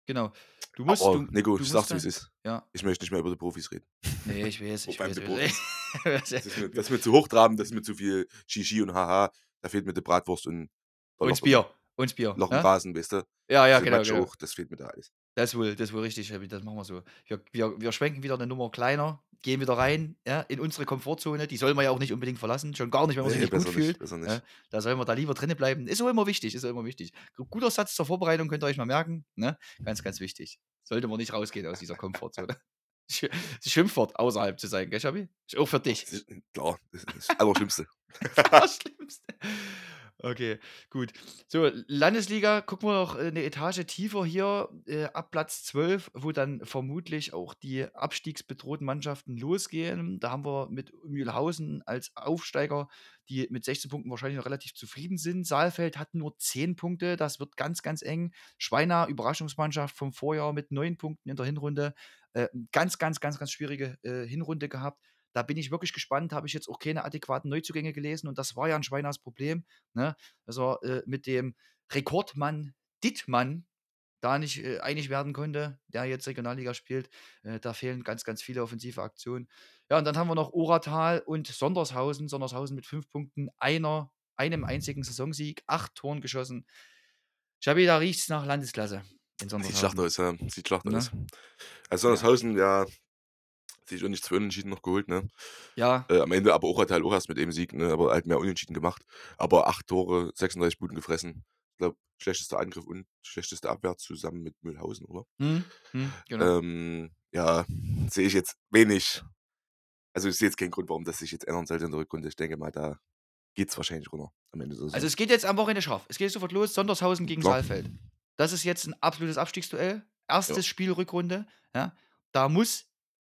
[SPEAKER 2] Genau. Du musst.
[SPEAKER 1] Aber,
[SPEAKER 2] du,
[SPEAKER 1] Nico,
[SPEAKER 2] du
[SPEAKER 1] ich sag's, wie es ist.
[SPEAKER 2] Ja.
[SPEAKER 1] Ich möchte nicht mehr über die Profis reden.
[SPEAKER 2] Nee, <laughs> ich weiß, ich weiß. Ich weiß.
[SPEAKER 1] Das ist, mir, das ist mir zu hochtrabend, das ist mir zu viel Shishi und Haha. Da fehlt mir die Bratwurst und
[SPEAKER 2] Und
[SPEAKER 1] Loch-
[SPEAKER 2] Bier. Und Bier.
[SPEAKER 1] Loch im
[SPEAKER 2] ne?
[SPEAKER 1] Rasen, weißt du?
[SPEAKER 2] Ja, ja,
[SPEAKER 1] Diese
[SPEAKER 2] genau. Genau.
[SPEAKER 1] auch, das fehlt mir da alles.
[SPEAKER 2] Das ist wohl, das wohl richtig, das machen wir so. Wir, wir, wir schwenken wieder eine Nummer kleiner, gehen wieder rein ja, in unsere Komfortzone. Die soll man ja auch nicht unbedingt verlassen, schon gar nicht, wenn man sich
[SPEAKER 1] Nee,
[SPEAKER 2] nicht gut fühlt.
[SPEAKER 1] nicht.
[SPEAKER 2] Ja, da sollen wir da lieber drinnen bleiben. Ist auch immer wichtig, ist auch immer wichtig. Guter Satz zur Vorbereitung könnt ihr euch mal merken. Ne? Ganz, ganz wichtig. Sollte man nicht rausgehen aus dieser Komfortzone. <laughs> Sch- Schimpfwort außerhalb zu sein, gell, Schabi? Ist auch für dich.
[SPEAKER 1] Klar, das ist das Allerschlimmste. <laughs>
[SPEAKER 2] Das Schlimmste. Okay, gut. So, Landesliga, gucken wir noch eine Etage tiefer hier, äh, ab Platz 12, wo dann vermutlich auch die abstiegsbedrohten Mannschaften losgehen. Da haben wir mit Mühlhausen als Aufsteiger, die mit 16 Punkten wahrscheinlich noch relativ zufrieden sind. Saalfeld hat nur 10 Punkte, das wird ganz, ganz eng. Schweiner, Überraschungsmannschaft vom Vorjahr mit 9 Punkten in der Hinrunde. Äh, ganz, ganz, ganz, ganz schwierige äh, Hinrunde gehabt. Da bin ich wirklich gespannt, habe ich jetzt auch keine adäquaten Neuzugänge gelesen und das war ja ein Schweiners Problem, ne? dass er äh, mit dem Rekordmann Dittmann da nicht äh, einig werden konnte, der jetzt Regionalliga spielt. Äh, da fehlen ganz, ganz viele offensive Aktionen. Ja, und dann haben wir noch Oratal und Sondershausen. Sondershausen mit fünf Punkten, einer, einem einzigen Saisonsieg, acht Toren geschossen. Schabi, da riecht es nach Landesklasse in
[SPEAKER 1] Sieht schlecht
[SPEAKER 2] Sondershausen.
[SPEAKER 1] aus, ja. Sieht schlecht
[SPEAKER 2] Ne?
[SPEAKER 1] aus. Also Sondershausen, ja, sich auch nicht zwei Unentschieden noch geholt, ne?
[SPEAKER 2] Ja,
[SPEAKER 1] Äh, am Ende aber auch halt auch erst mit dem Sieg, ne? Aber halt mehr Unentschieden gemacht. Aber acht Tore, 36 Buden gefressen. Ich glaube, schlechtester Angriff und schlechteste Abwehr zusammen mit Mühlhausen, oder?
[SPEAKER 2] hm, hm, genau.
[SPEAKER 1] Ähm, ja, sehe ich jetzt wenig. Also ich sehe jetzt keinen Grund, warum das sich jetzt ändern sollte in der Rückrunde. Ich denke mal, da geht es wahrscheinlich runter am Ende.
[SPEAKER 2] Also es geht jetzt am Wochenende scharf. Es geht sofort los. Sondershausen gegen
[SPEAKER 1] Klar.
[SPEAKER 2] Saalfeld. Das ist jetzt ein absolutes Abstiegsduell. Erstes
[SPEAKER 1] Ja.
[SPEAKER 2] Spiel Rückrunde. Ja. Da muss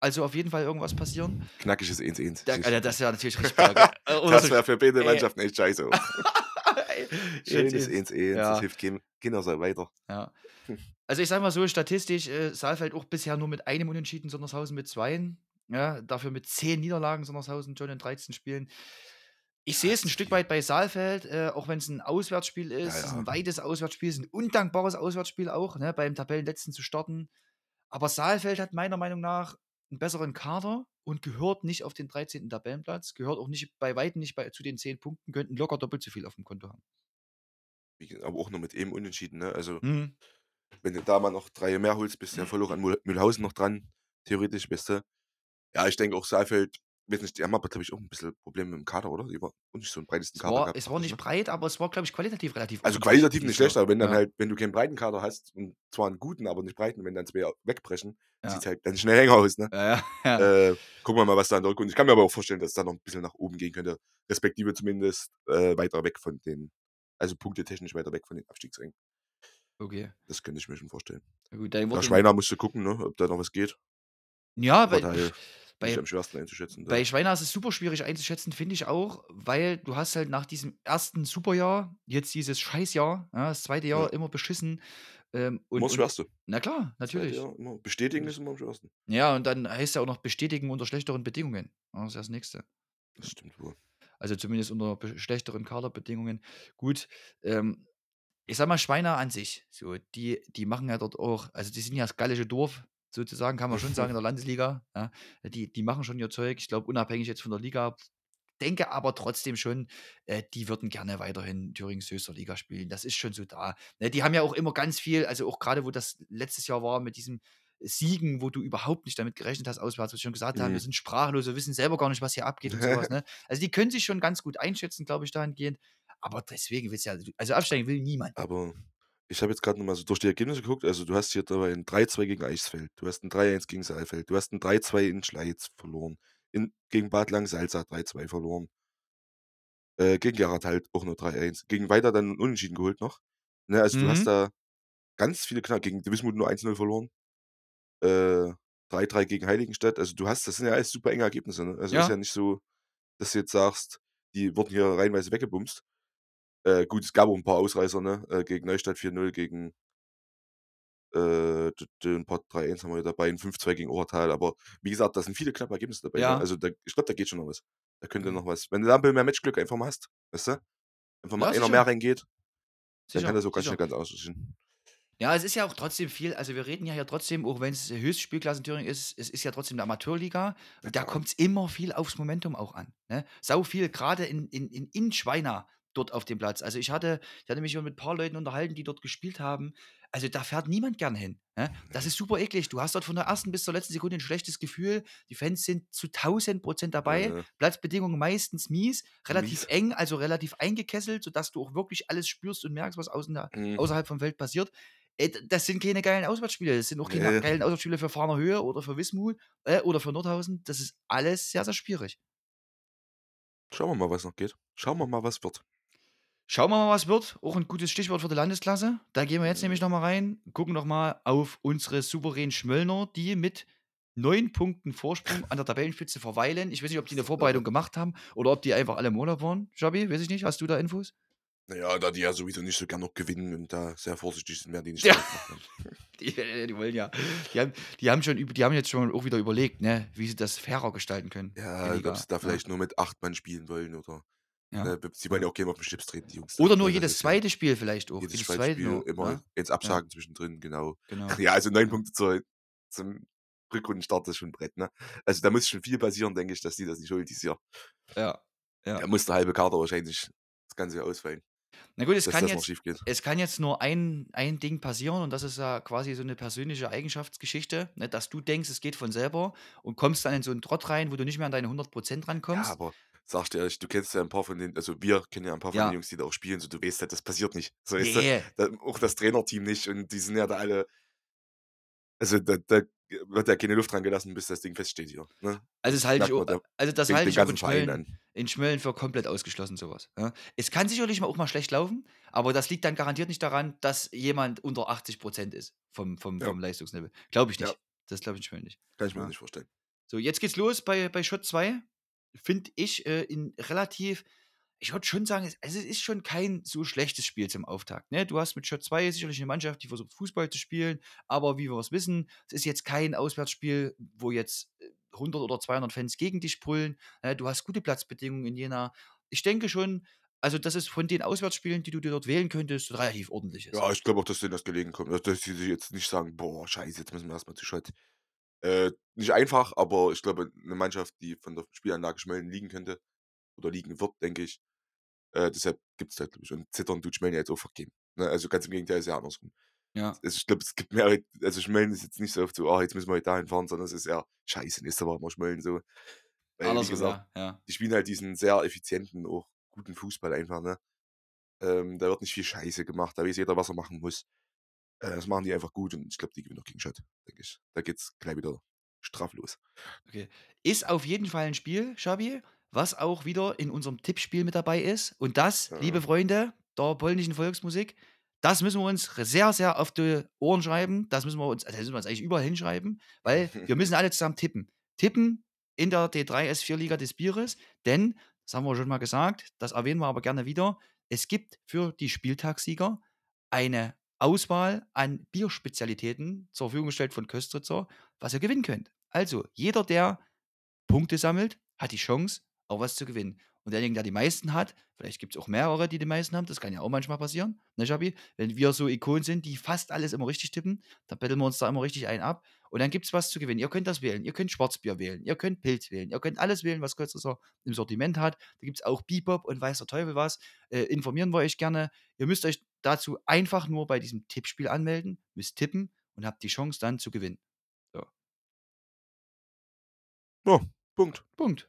[SPEAKER 2] also auf jeden Fall irgendwas passieren.
[SPEAKER 1] Knackiges 1-1.
[SPEAKER 2] Da, Alter, das wäre natürlich richtig. <laughs> Äh,
[SPEAKER 1] das wäre für beide
[SPEAKER 2] Ey.
[SPEAKER 1] Mannschaften echt scheiße. <laughs> Schönes
[SPEAKER 2] jetzt-
[SPEAKER 1] 1-1,
[SPEAKER 2] Ja.
[SPEAKER 1] das hilft Kinder so weiter.
[SPEAKER 2] Ja. <laughs> Also ich sag mal so, statistisch, äh, Saalfeld auch bisher nur mit einem Unentschieden, Sondershausen mit zweien. Ja, dafür mit zehn Niederlagen, Sondershausen schon in 13 Spielen. Ich sehe es ein Stück weit bei Saalfeld, äh, auch wenn es ein Auswärtsspiel ist,
[SPEAKER 1] Ja, ja.
[SPEAKER 2] ein weites Auswärtsspiel, ist ein undankbares Auswärtsspiel auch, ne, beim Tabellenletzten zu starten. Aber Saalfeld hat meiner Meinung nach einen besseren Kader und gehört nicht auf den 13. Tabellenplatz, gehört auch nicht bei weitem nicht bei, zu den 10 Punkten, könnten locker doppelt so viel auf dem Konto haben.
[SPEAKER 1] Aber auch nur mit eben unentschieden. Ne? Also,
[SPEAKER 2] Hm.
[SPEAKER 1] wenn du da mal noch drei mehr holst, bist du ja voll hoch an Mühl- Mühlhausen noch dran. Theoretisch bist du. Ja, ich denke auch Saalfeld, weiß nicht, die haben aber, glaube ich, auch ein bisschen Probleme mit dem Kader, oder? Die war nicht so einen breitesten
[SPEAKER 2] Es
[SPEAKER 1] Kader
[SPEAKER 2] war,
[SPEAKER 1] gehabt.
[SPEAKER 2] es war nicht
[SPEAKER 1] ne?
[SPEAKER 2] breit, aber es war, glaube ich, qualitativ relativ
[SPEAKER 1] Also qualitativ nicht schlecht, aber wenn dann
[SPEAKER 2] ja.
[SPEAKER 1] halt, wenn du keinen breiten Kader hast und zwar einen guten, aber nicht breiten, wenn dann zwei wegbrechen,
[SPEAKER 2] Ja.
[SPEAKER 1] sieht halt dann schnell enger aus, ne?
[SPEAKER 2] Ja, ja, <laughs> ja.
[SPEAKER 1] Äh, gucken wir mal, was da in der Rückrunde. Ich kann mir aber auch vorstellen, dass es da noch ein bisschen nach oben gehen könnte, respektive zumindest äh, weiter weg von den, also punktetechnisch weiter weg von den Abstiegsrängen.
[SPEAKER 2] Okay.
[SPEAKER 1] Das könnte ich mir schon vorstellen.
[SPEAKER 2] Na gut, in-
[SPEAKER 1] Schweiner musst du gucken, ne, ob da noch was geht.
[SPEAKER 2] Ja,
[SPEAKER 1] Vorteil
[SPEAKER 2] bei,
[SPEAKER 1] nicht am schwersten einzuschätzen.
[SPEAKER 2] bei Schweiner ist es super schwierig einzuschätzen, finde ich auch, weil du hast halt nach diesem ersten Superjahr, jetzt dieses Scheißjahr, ja, das zweite Jahr
[SPEAKER 1] Ja.
[SPEAKER 2] immer beschissen. Ähm, und,
[SPEAKER 1] immer das Schwerste.
[SPEAKER 2] na klar, natürlich.
[SPEAKER 1] Ja, immer. Bestätigen ist immer am schwersten.
[SPEAKER 2] Ja, und dann heißt ja auch noch bestätigen unter schlechteren Bedingungen. Das ist ja das Nächste.
[SPEAKER 1] Das stimmt wohl.
[SPEAKER 2] Also zumindest unter schlechteren Kaderbedingungen. Gut, ähm, ich sag mal, Schweiner an sich, so, die, die machen ja dort auch, also die sind ja das gallische Dorf, sozusagen, kann man schon sagen, in der <laughs> Landesliga. Ja, die, die machen schon ihr Zeug, ich glaube, unabhängig jetzt von der Liga. Denke aber trotzdem schon, äh, die würden gerne weiterhin Thürings höchster Liga spielen. Das ist schon so da. Ne, die haben ja auch immer ganz viel, also auch gerade, wo das letztes Jahr war mit diesem Siegen, wo du überhaupt nicht damit gerechnet hast, auswärts, was wir schon gesagt haben, wir
[SPEAKER 1] Mhm.
[SPEAKER 2] sind sprachlos, wir wissen selber gar nicht, was hier abgeht und sowas. <laughs> Ne? Also die können sich schon ganz gut einschätzen, glaube ich, dahingehend. Aber deswegen willst du ja, also absteigen will niemand.
[SPEAKER 1] Aber ich habe jetzt gerade nochmal so durch die Ergebnisse geguckt. Also, du hast hier dabei ein 3-2 gegen Eichsfeld. Du hast ein 3-1 gegen Saalfeld. Du hast ein 3-2 in Schleiz verloren. In, gegen Bad Lang-Salza 3-2 verloren. Äh, gegen Gerhard halt auch nur 3-1. Gegen Weiter dann einen Unentschieden geholt noch. Ne, also, du
[SPEAKER 2] Mhm.
[SPEAKER 1] hast da ganz viele Knack. Gegen Wismut nur 1-0 verloren. Äh, 3-3 gegen Heiligenstadt. Also, du hast, das sind ja alles super enge Ergebnisse. Ne? Also, ist
[SPEAKER 2] Ja.
[SPEAKER 1] ja nicht so, dass du jetzt sagst, die wurden hier reihenweise weggebumst. Äh, gut, es gab auch ein paar Ausreißer, ne? Äh, gegen Neustadt 4-0, gegen äh, ein paar 3-1 haben wir dabei, ein 5-2 gegen Obertal. Aber wie gesagt, da sind viele knappe Ergebnisse dabei. Ne?
[SPEAKER 2] Ja.
[SPEAKER 1] Also da, ich glaube, da geht schon noch was. Da könnte
[SPEAKER 2] Mhm.
[SPEAKER 1] noch was. Wenn du da ein bisschen mehr Matchglück einfach mal hast, weißt du? Einfach mal
[SPEAKER 2] Ja,
[SPEAKER 1] einer mehr reingeht, dann
[SPEAKER 2] Sicher,
[SPEAKER 1] kann das auch ganz
[SPEAKER 2] sicher.
[SPEAKER 1] schnell ganz aussehen.
[SPEAKER 2] Ja, es ist ja auch trotzdem viel, also wir reden ja hier trotzdem, auch wenn es Höchstspielklasse in Thüringen ist, es ist ja trotzdem eine Amateurliga und da kommt es immer viel aufs Momentum auch an. Ne? Sau viel, gerade in, in, in, in Schweina, dort auf dem Platz. Also ich hatte, ich hatte mich schon mit ein paar Leuten unterhalten, die dort gespielt haben. Also da fährt niemand gern hin. Ne? Das ist super eklig. Du hast dort von der ersten bis zur letzten Sekunde ein schlechtes Gefühl. Die Fans sind zu 1000 Prozent dabei.
[SPEAKER 1] Äh,
[SPEAKER 2] Platzbedingungen meistens mies, relativ
[SPEAKER 1] mies.
[SPEAKER 2] eng, also relativ eingekesselt, sodass du auch wirklich alles spürst und merkst, was außen
[SPEAKER 1] Mhm.
[SPEAKER 2] außerhalb vom Feld passiert. Äh, Das sind keine geilen Auswärtsspiele. Das sind auch keine
[SPEAKER 1] Nee.
[SPEAKER 2] geilen Auswärtsspiele für Fahner Höhe oder für Wismut äh, oder für Nordhausen. Das ist alles sehr, sehr schwierig.
[SPEAKER 1] Schauen wir mal, was noch geht. Schauen wir mal, was wird.
[SPEAKER 2] Schauen wir mal, was wird. Auch ein gutes Stichwort für die Landesklasse. Da gehen wir jetzt nämlich nochmal rein, gucken nochmal auf unsere souveränen Schmöllner, die mit neun Punkten Vorsprung an der Tabellenspitze verweilen. Ich weiß nicht, ob die eine Vorbereitung gemacht haben oder ob die einfach alle im Urlaub waren. Jabi, weiß ich nicht. Hast du da Infos?
[SPEAKER 1] Naja, da die ja sowieso nicht so gern noch gewinnen und da sehr vorsichtig sind, werden die nicht
[SPEAKER 2] Ja. <laughs> Die, die wollen ja. Die haben, die, haben schon, die haben jetzt schon auch wieder überlegt, ne, wie sie das fairer gestalten können.
[SPEAKER 1] Ja, ob sie da vielleicht nur mit acht Mann spielen wollen oder.
[SPEAKER 2] Ja.
[SPEAKER 1] Ne, sie wollen ja auch gerne auf den Schlips treten, die Jungs.
[SPEAKER 2] Oder nur
[SPEAKER 1] Also,
[SPEAKER 2] jedes
[SPEAKER 1] ja
[SPEAKER 2] zweite Spiel vielleicht auch.
[SPEAKER 1] Jedes, zweite Spiel
[SPEAKER 2] nur,
[SPEAKER 1] immer
[SPEAKER 2] ne?
[SPEAKER 1] jetzt absagen zwischendrin, genau.
[SPEAKER 2] Genau. <laughs>
[SPEAKER 1] Ja, also neun Punkte zur, zum Rückrundenstart ist schon ein Brett, ne? Also da muss schon viel passieren, denke ich, dass die das nicht holt dieses Jahr.
[SPEAKER 2] Ja. ja.
[SPEAKER 1] Da muss der halbe Kader wahrscheinlich das ganze ausfallen,
[SPEAKER 2] Na gut, es kann jetzt, es kann jetzt nur ein, ein Ding passieren und das ist ja quasi so eine persönliche Eigenschaftsgeschichte, ne, dass du denkst, es geht von selber und kommst dann in so einen Trott rein, wo du nicht mehr an deine 100%
[SPEAKER 1] Ja,
[SPEAKER 2] rankommst.
[SPEAKER 1] Sagst du ehrlich, du kennst ja ein paar von den, also wir kennen ja ein paar von
[SPEAKER 2] Ja.
[SPEAKER 1] den Jungs, die da auch spielen, so du weißt halt, das passiert nicht. So, weißt du,
[SPEAKER 2] Nee.
[SPEAKER 1] da, auch das Trainerteam nicht und die sind ja da alle, also da, da wird ja keine Luft dran gelassen, bis das Ding feststeht hier. Ne?
[SPEAKER 2] Also das halte ich,
[SPEAKER 1] merkt
[SPEAKER 2] auch, also das
[SPEAKER 1] fängt
[SPEAKER 2] halte
[SPEAKER 1] den
[SPEAKER 2] ich auch in
[SPEAKER 1] ganzen Verein
[SPEAKER 2] Schmölln,
[SPEAKER 1] an.
[SPEAKER 2] in Schmölln für komplett ausgeschlossen, sowas. Ja. Es kann sicherlich mal auch mal schlecht laufen, aber das liegt dann garantiert nicht daran, dass jemand unter 80% ist vom, vom,
[SPEAKER 1] Ja.
[SPEAKER 2] vom Leistungslevel. Glaube ich
[SPEAKER 1] Ja.
[SPEAKER 2] nicht. Das glaube ich in Schmölln nicht.
[SPEAKER 1] Kann ich mir
[SPEAKER 2] Ja.
[SPEAKER 1] nicht vorstellen.
[SPEAKER 2] So, jetzt geht's los bei, bei Shot 2. Finde ich äh, in relativ, ich würde schon sagen, es, also es ist schon kein so schlechtes Spiel zum Auftakt. Ne? Du hast mit Shot 2 sicherlich eine Mannschaft, die versucht Fußball zu spielen, aber wie wir es wissen, es ist jetzt kein Auswärtsspiel, wo jetzt äh, 100 oder 200 Fans gegen dich brüllen. Ne? Du hast gute Platzbedingungen in Jena. Ich denke schon, also dass es von den Auswärtsspielen, die du dir dort wählen könntest, relativ ordentlich ist.
[SPEAKER 1] Ja, ich glaube auch, dass denen das gelegen kommt. Dass sie sich jetzt nicht sagen, boah, scheiße, jetzt müssen wir erstmal zu Schott. Äh, nicht einfach, aber ich glaube, eine Mannschaft, die von der Spielanlage Schmellen liegen könnte oder liegen wird, denke ich. Äh, deshalb gibt es da, glaube ich. Und zittern tut Schmellen ja jetzt auch vergeben. Ne? Also ganz im Gegenteil, ist ja andersrum.
[SPEAKER 2] Ja.
[SPEAKER 1] Also ich glaube, es gibt mehr, also Schmellen ist jetzt nicht so oft so, ah, jetzt müssen wir heute dahin fahren, sondern es ist eher, scheiße, nächste Woche mal Schmellen so. Weil, wie
[SPEAKER 2] Andersrum,
[SPEAKER 1] gesagt,
[SPEAKER 2] ja, ja.
[SPEAKER 1] die spielen halt diesen sehr effizienten, auch guten Fußball einfach, ne? Ähm, da wird nicht viel Scheiße gemacht, da weiß jeder, was er machen muss. Äh, das machen die einfach gut und ich glaube, die gewinnen auch gegen Schott, denke ich. Da geht's gleich wieder straff los.
[SPEAKER 2] Okay. Ist auf jeden Fall ein Spiel, Schabi, was auch wieder in unserem Tippspiel mit dabei ist. Und das,
[SPEAKER 1] Ja.
[SPEAKER 2] liebe Freunde der polnischen Volksmusik, das müssen wir uns sehr, sehr auf die Ohren schreiben. Das müssen wir uns, also das müssen wir uns eigentlich überall hinschreiben, weil <laughs> wir müssen alle zusammen tippen. Tippen in der D3 S4 Liga des Bieres, denn, das haben wir schon mal gesagt, das erwähnen wir aber gerne wieder, es gibt für die Spieltagssieger eine Auswahl an Bierspezialitäten zur Verfügung gestellt von Köstritzer, was ihr gewinnen könnt. Also, jeder, der Punkte sammelt, hat die Chance, auch was zu gewinnen. Und derjenige, der die meisten hat, vielleicht gibt es auch mehrere, die die meisten haben, das kann ja auch manchmal passieren, ne, Jabi? Wenn wir so Ikonen sind, die fast alles immer richtig tippen, dann betteln wir uns da immer richtig ein ab. Und dann gibt es was zu gewinnen. Ihr könnt das wählen. Ihr könnt Schwarzbier wählen. Ihr könnt Pilz wählen. Ihr könnt alles wählen, was Köstritzer im Sortiment hat. Da gibt es auch Bebop und weiß der Teufel was. Äh, informieren wir euch gerne. Ihr müsst euch dazu einfach nur bei diesem Tippspiel anmelden, müsst tippen und habt die Chance dann zu gewinnen.
[SPEAKER 1] Ja, Punkt. <laughs>
[SPEAKER 2] Punkt.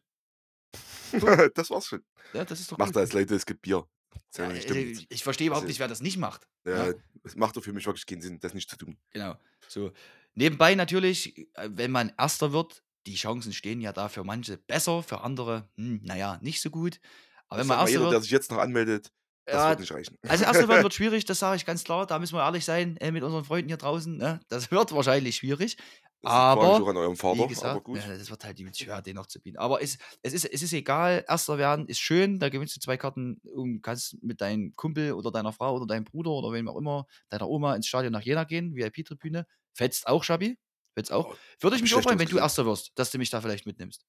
[SPEAKER 1] das war's schon.
[SPEAKER 2] Ja, das ist doch
[SPEAKER 1] Macht als Leute, es gibt Bier.
[SPEAKER 2] Ja,
[SPEAKER 1] ja, nicht
[SPEAKER 2] also, ich verstehe überhaupt
[SPEAKER 1] Also-
[SPEAKER 2] nicht, wer das nicht macht.
[SPEAKER 1] Ja,
[SPEAKER 2] Ja.
[SPEAKER 1] es macht doch für mich wirklich keinen Sinn, das nicht zu tun.
[SPEAKER 2] Genau. So. Nebenbei natürlich, äh, wenn man Erster wird, die Chancen stehen ja da für manche besser, für andere, hm, naja, nicht so gut. Aber wenn man Erster
[SPEAKER 1] jeder, der
[SPEAKER 2] wird,
[SPEAKER 1] sich jetzt noch anmeldet, das
[SPEAKER 2] ja,
[SPEAKER 1] wird nicht reichen.
[SPEAKER 2] also Erster werden wird <laughs> schwierig, das sage ich ganz klar. Da müssen wir ehrlich sein äh, mit unseren Freunden hier draußen. Ne? Das <laughs> wird wahrscheinlich schwierig.
[SPEAKER 1] Das
[SPEAKER 2] aber,
[SPEAKER 1] auch an eurem Vater,
[SPEAKER 2] gesagt,
[SPEAKER 1] aber gut.
[SPEAKER 2] ja, das wird halt die schwer, den noch zu bieten. Aber es, es, ist, es ist egal, Erster werden ist schön, da gewinnst du zwei Karten und kannst mit deinem Kumpel oder deiner Frau oder deinem Bruder oder wem auch immer, deiner Oma ins Stadion nach Jena gehen, VIP-Tribüne. Fetzt auch, Schabi? Fetzt auch.
[SPEAKER 1] Ja,
[SPEAKER 2] Würde ich mich auch freuen, wenn du. Erster wirst, dass du mich da vielleicht mitnimmst.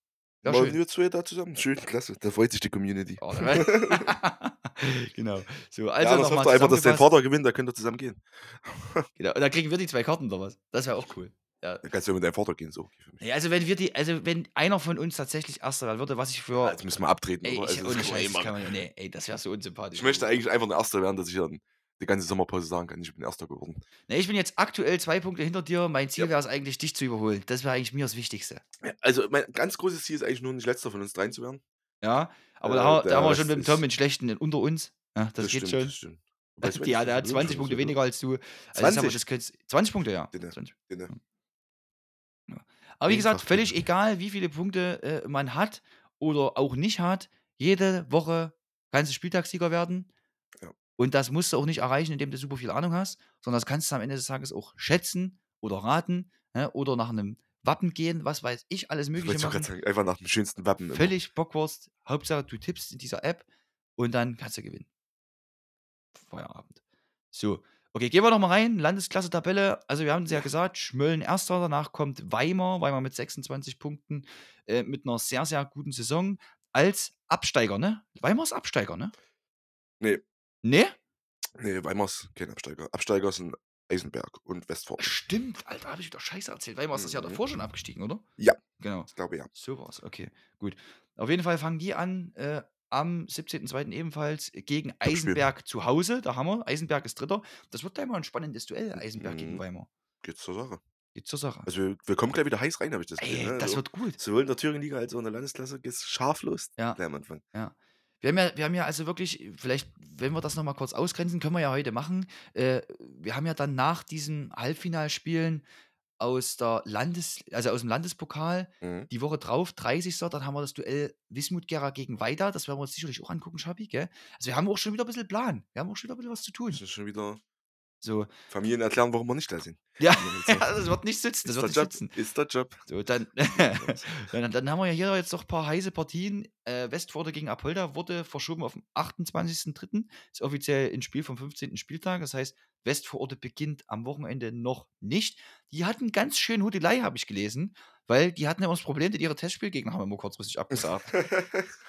[SPEAKER 2] Ja, schön.
[SPEAKER 1] wir zwei da zusammen. Schön, klasse. Da freut sich die Community.
[SPEAKER 2] Oh, <laughs> <laughs> genau. So, also
[SPEAKER 1] ja, das
[SPEAKER 2] nochmal
[SPEAKER 1] hofft einfach, dass dein. Vater gewinnt, da könnt ihr zusammen gehen.
[SPEAKER 2] Genau. Und dann kriegen wir die zwei Karten oder was. Das wäre auch cool. Ja.
[SPEAKER 1] Dann kannst du ja mit deinem Vater gehen, so.
[SPEAKER 2] Nee, also wenn wir die, also wenn einer von uns tatsächlich Erster werden würde, was ich für.
[SPEAKER 1] Jetzt müssen wir abtreten,
[SPEAKER 2] ey,
[SPEAKER 1] oder?
[SPEAKER 2] ich,
[SPEAKER 1] Also, das
[SPEAKER 2] ohne
[SPEAKER 1] kann man
[SPEAKER 2] Scheiß, das kann
[SPEAKER 1] machen.
[SPEAKER 2] man, nee, ey, das wäre so unsympathisch.
[SPEAKER 1] Ich möchte eigentlich einfach ein Erster werden, dass ich dann die ganze Sommerpause sagen kann, ich bin Erster geworden.
[SPEAKER 2] Nee, ich bin jetzt aktuell zwei Punkte hinter dir. Mein Ziel
[SPEAKER 1] Ja.
[SPEAKER 2] wäre es eigentlich, dich zu überholen. Das wäre eigentlich mir das Wichtigste.
[SPEAKER 1] Also mein ganz großes Ziel ist eigentlich nur nicht letzter von uns dreien zu werden.
[SPEAKER 2] Ja, aber da, haben- da haben wir schon mit dem Tom einen schlechten unter uns. Ja, das, geht
[SPEAKER 1] stimmt,
[SPEAKER 2] schon.
[SPEAKER 1] Das stimmt. <laughs> Weiß
[SPEAKER 2] Ja, der hat
[SPEAKER 1] wie viel
[SPEAKER 2] 20
[SPEAKER 1] schon
[SPEAKER 2] Punkte
[SPEAKER 1] so,
[SPEAKER 2] weniger als du. Also ich sag mal,
[SPEAKER 1] 20?
[SPEAKER 2] das könnt's- 20 Punkte, ja.
[SPEAKER 1] Den,
[SPEAKER 2] 20.
[SPEAKER 1] den,
[SPEAKER 2] Aber wie
[SPEAKER 1] Den
[SPEAKER 2] gesagt, völlig egal, wie viele Punkte äh, man hat oder auch nicht hat. Jede Woche kannst du Spieltagssieger werden.
[SPEAKER 1] Ja.
[SPEAKER 2] Und das musst du auch nicht erreichen, indem du super viel Ahnung hast, sondern das kannst du am Ende des Tages auch schätzen oder raten ne, oder nach einem Wappen gehen, was weiß ich, alles
[SPEAKER 1] ich
[SPEAKER 2] Mögliche
[SPEAKER 1] gerade
[SPEAKER 2] machen.
[SPEAKER 1] sagen, einfach nach dem schönsten Wappen. immer.
[SPEAKER 2] Völlig Bockwurst. Hauptsache, du tippst in dieser App und dann kannst du gewinnen. Feierabend. So, okay, gehen wir noch mal rein. Landesklasse-Tabelle. Also, wir haben es ja gesagt, Schmölln erster, danach kommt Weimar, Weimar mit 26 Punkten, äh, mit einer sehr, sehr guten Saison. Als Absteiger, ne? Weimar ist Absteiger, ne?
[SPEAKER 1] Nee.
[SPEAKER 2] Ne?
[SPEAKER 1] Nee, Weimar ist kein Absteiger. Absteiger sind Eisenberg und Westford.
[SPEAKER 2] Stimmt, Alter, habe ich wieder Scheiße erzählt. Weimar ist das Jahr
[SPEAKER 1] Mhm.
[SPEAKER 2] davor schon abgestiegen, oder?
[SPEAKER 1] Ja.
[SPEAKER 2] Genau.
[SPEAKER 1] Ich glaube ja.
[SPEAKER 2] So war's, okay, gut. Auf jeden Fall fangen die an äh, am 17.02. ebenfalls gegen. Eisenberg zu Hause. Da haben wir, Eisenberg ist Dritter. Das wird gleich mal ein spannendes Duell, Eisenberg gegen
[SPEAKER 1] Mhm.
[SPEAKER 2] Weimar.
[SPEAKER 1] Geht's zur Sache.
[SPEAKER 2] Geht zur Sache.
[SPEAKER 1] Also wir, wir kommen gleich wieder heiß rein, habe ich das
[SPEAKER 2] Ey,
[SPEAKER 1] Gefühl. ne?
[SPEAKER 2] das
[SPEAKER 1] also,
[SPEAKER 2] wird gut.
[SPEAKER 1] sowohl in der Thüringenliga als auch in der Landesklasse geht's scharf los.
[SPEAKER 2] Ja.
[SPEAKER 1] Gleich am Anfang.
[SPEAKER 2] Wir haben, ja, wir haben ja also wirklich, vielleicht, wenn wir das nochmal kurz ausgrenzen, können wir ja heute machen. Äh, wir haben ja dann nach diesen Halbfinalspielen aus der Landes, also aus dem Landespokal
[SPEAKER 1] Mhm.
[SPEAKER 2] die Woche drauf, 30. Dann haben wir das Duell Wismut-Gera gegen Weida. Das werden wir uns sicherlich auch angucken, Schabi, gell? Also wir haben auch schon wieder ein bisschen Plan. Wir haben auch schon wieder ein bisschen was zu tun.
[SPEAKER 1] Das ist schon wieder
[SPEAKER 2] So,
[SPEAKER 1] Familien erklären, warum wir nicht da sind.
[SPEAKER 2] ja, <laughs>
[SPEAKER 1] Ja,
[SPEAKER 2] das wird nicht sitzen. <laughs> Das
[SPEAKER 1] Ist
[SPEAKER 2] wird
[SPEAKER 1] der
[SPEAKER 2] nicht
[SPEAKER 1] Job.
[SPEAKER 2] sitzen.
[SPEAKER 1] Ist der Job.
[SPEAKER 2] So, dann, <laughs> dann, dann haben wir ja hier jetzt noch ein paar heiße Partien. Äh, Westforde gegen Apolda wurde verschoben auf den 28.03. Ist offiziell ein Spiel vom 15. Spieltag. Das heißt, Westforde beginnt am Wochenende noch nicht. Die hatten ganz schön Hudelei, habe ich gelesen, weil die hatten immer das Problem, dass ihre Testspielgegner haben immer kurzfristig abgesagt.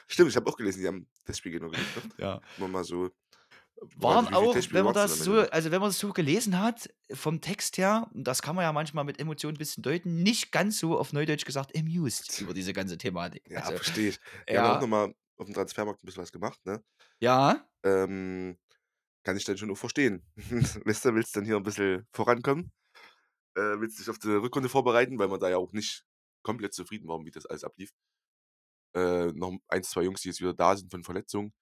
[SPEAKER 1] Stimmt, ich habe auch gelesen, die haben Spiel genau gelesen.
[SPEAKER 2] ja.
[SPEAKER 1] Nur mal so.
[SPEAKER 2] Waren
[SPEAKER 1] viele
[SPEAKER 2] auch,
[SPEAKER 1] Testspiele
[SPEAKER 2] wenn man das so, also wenn man das so gelesen hat, vom Text her, das kann man ja manchmal mit Emotionen ein bisschen deuten, nicht ganz so auf Neudeutsch gesagt amused über diese ganze Thematik.
[SPEAKER 1] Ja,
[SPEAKER 2] also,
[SPEAKER 1] verstehe ich. Wir haben auch
[SPEAKER 2] ja,
[SPEAKER 1] nochmal auf dem Transfermarkt ein bisschen was gemacht, ne?
[SPEAKER 2] ja,
[SPEAKER 1] Ähm, kann ich dann schon auch verstehen. <laughs> Weißt du, willst dann hier ein bisschen vorankommen? Äh, willst dich auf die Rückrunde vorbereiten, weil man da ja auch nicht komplett zufrieden war, wie das alles ablief. Äh, noch ein, zwei Jungs, die jetzt wieder da sind von Verletzungen.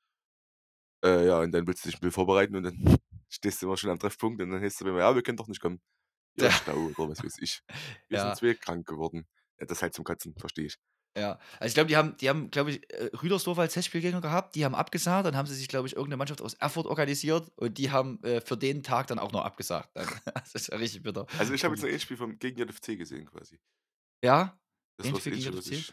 [SPEAKER 1] Äh, ja, und dann willst du dich ein bisschen vorbereiten und dann <laughs> stehst du immer schon am Treffpunkt und dann heißt es immer, ja, wir können doch nicht kommen. <laughs> Ja. Stau oder was weiß ich. Wir
[SPEAKER 2] Ja.
[SPEAKER 1] sind zwei krank geworden. Ja, das halt zum Kotzen, verstehe ich.
[SPEAKER 2] Ja, also ich glaube, die haben, die haben, glaube ich, äh, Rüdersdorf als Testspielgänger gehabt, die haben abgesagt, dann haben sie sich, glaube ich, irgendeine Mannschaft aus Erfurt organisiert und die haben äh, für den Tag dann auch noch abgesagt. <laughs> Das ist ja richtig bitter.
[SPEAKER 1] Also ich habe jetzt ein Endspiel vom, gegen JFC gesehen quasi.
[SPEAKER 2] Ja,
[SPEAKER 1] Das war das
[SPEAKER 2] Endspiel gegen JFC?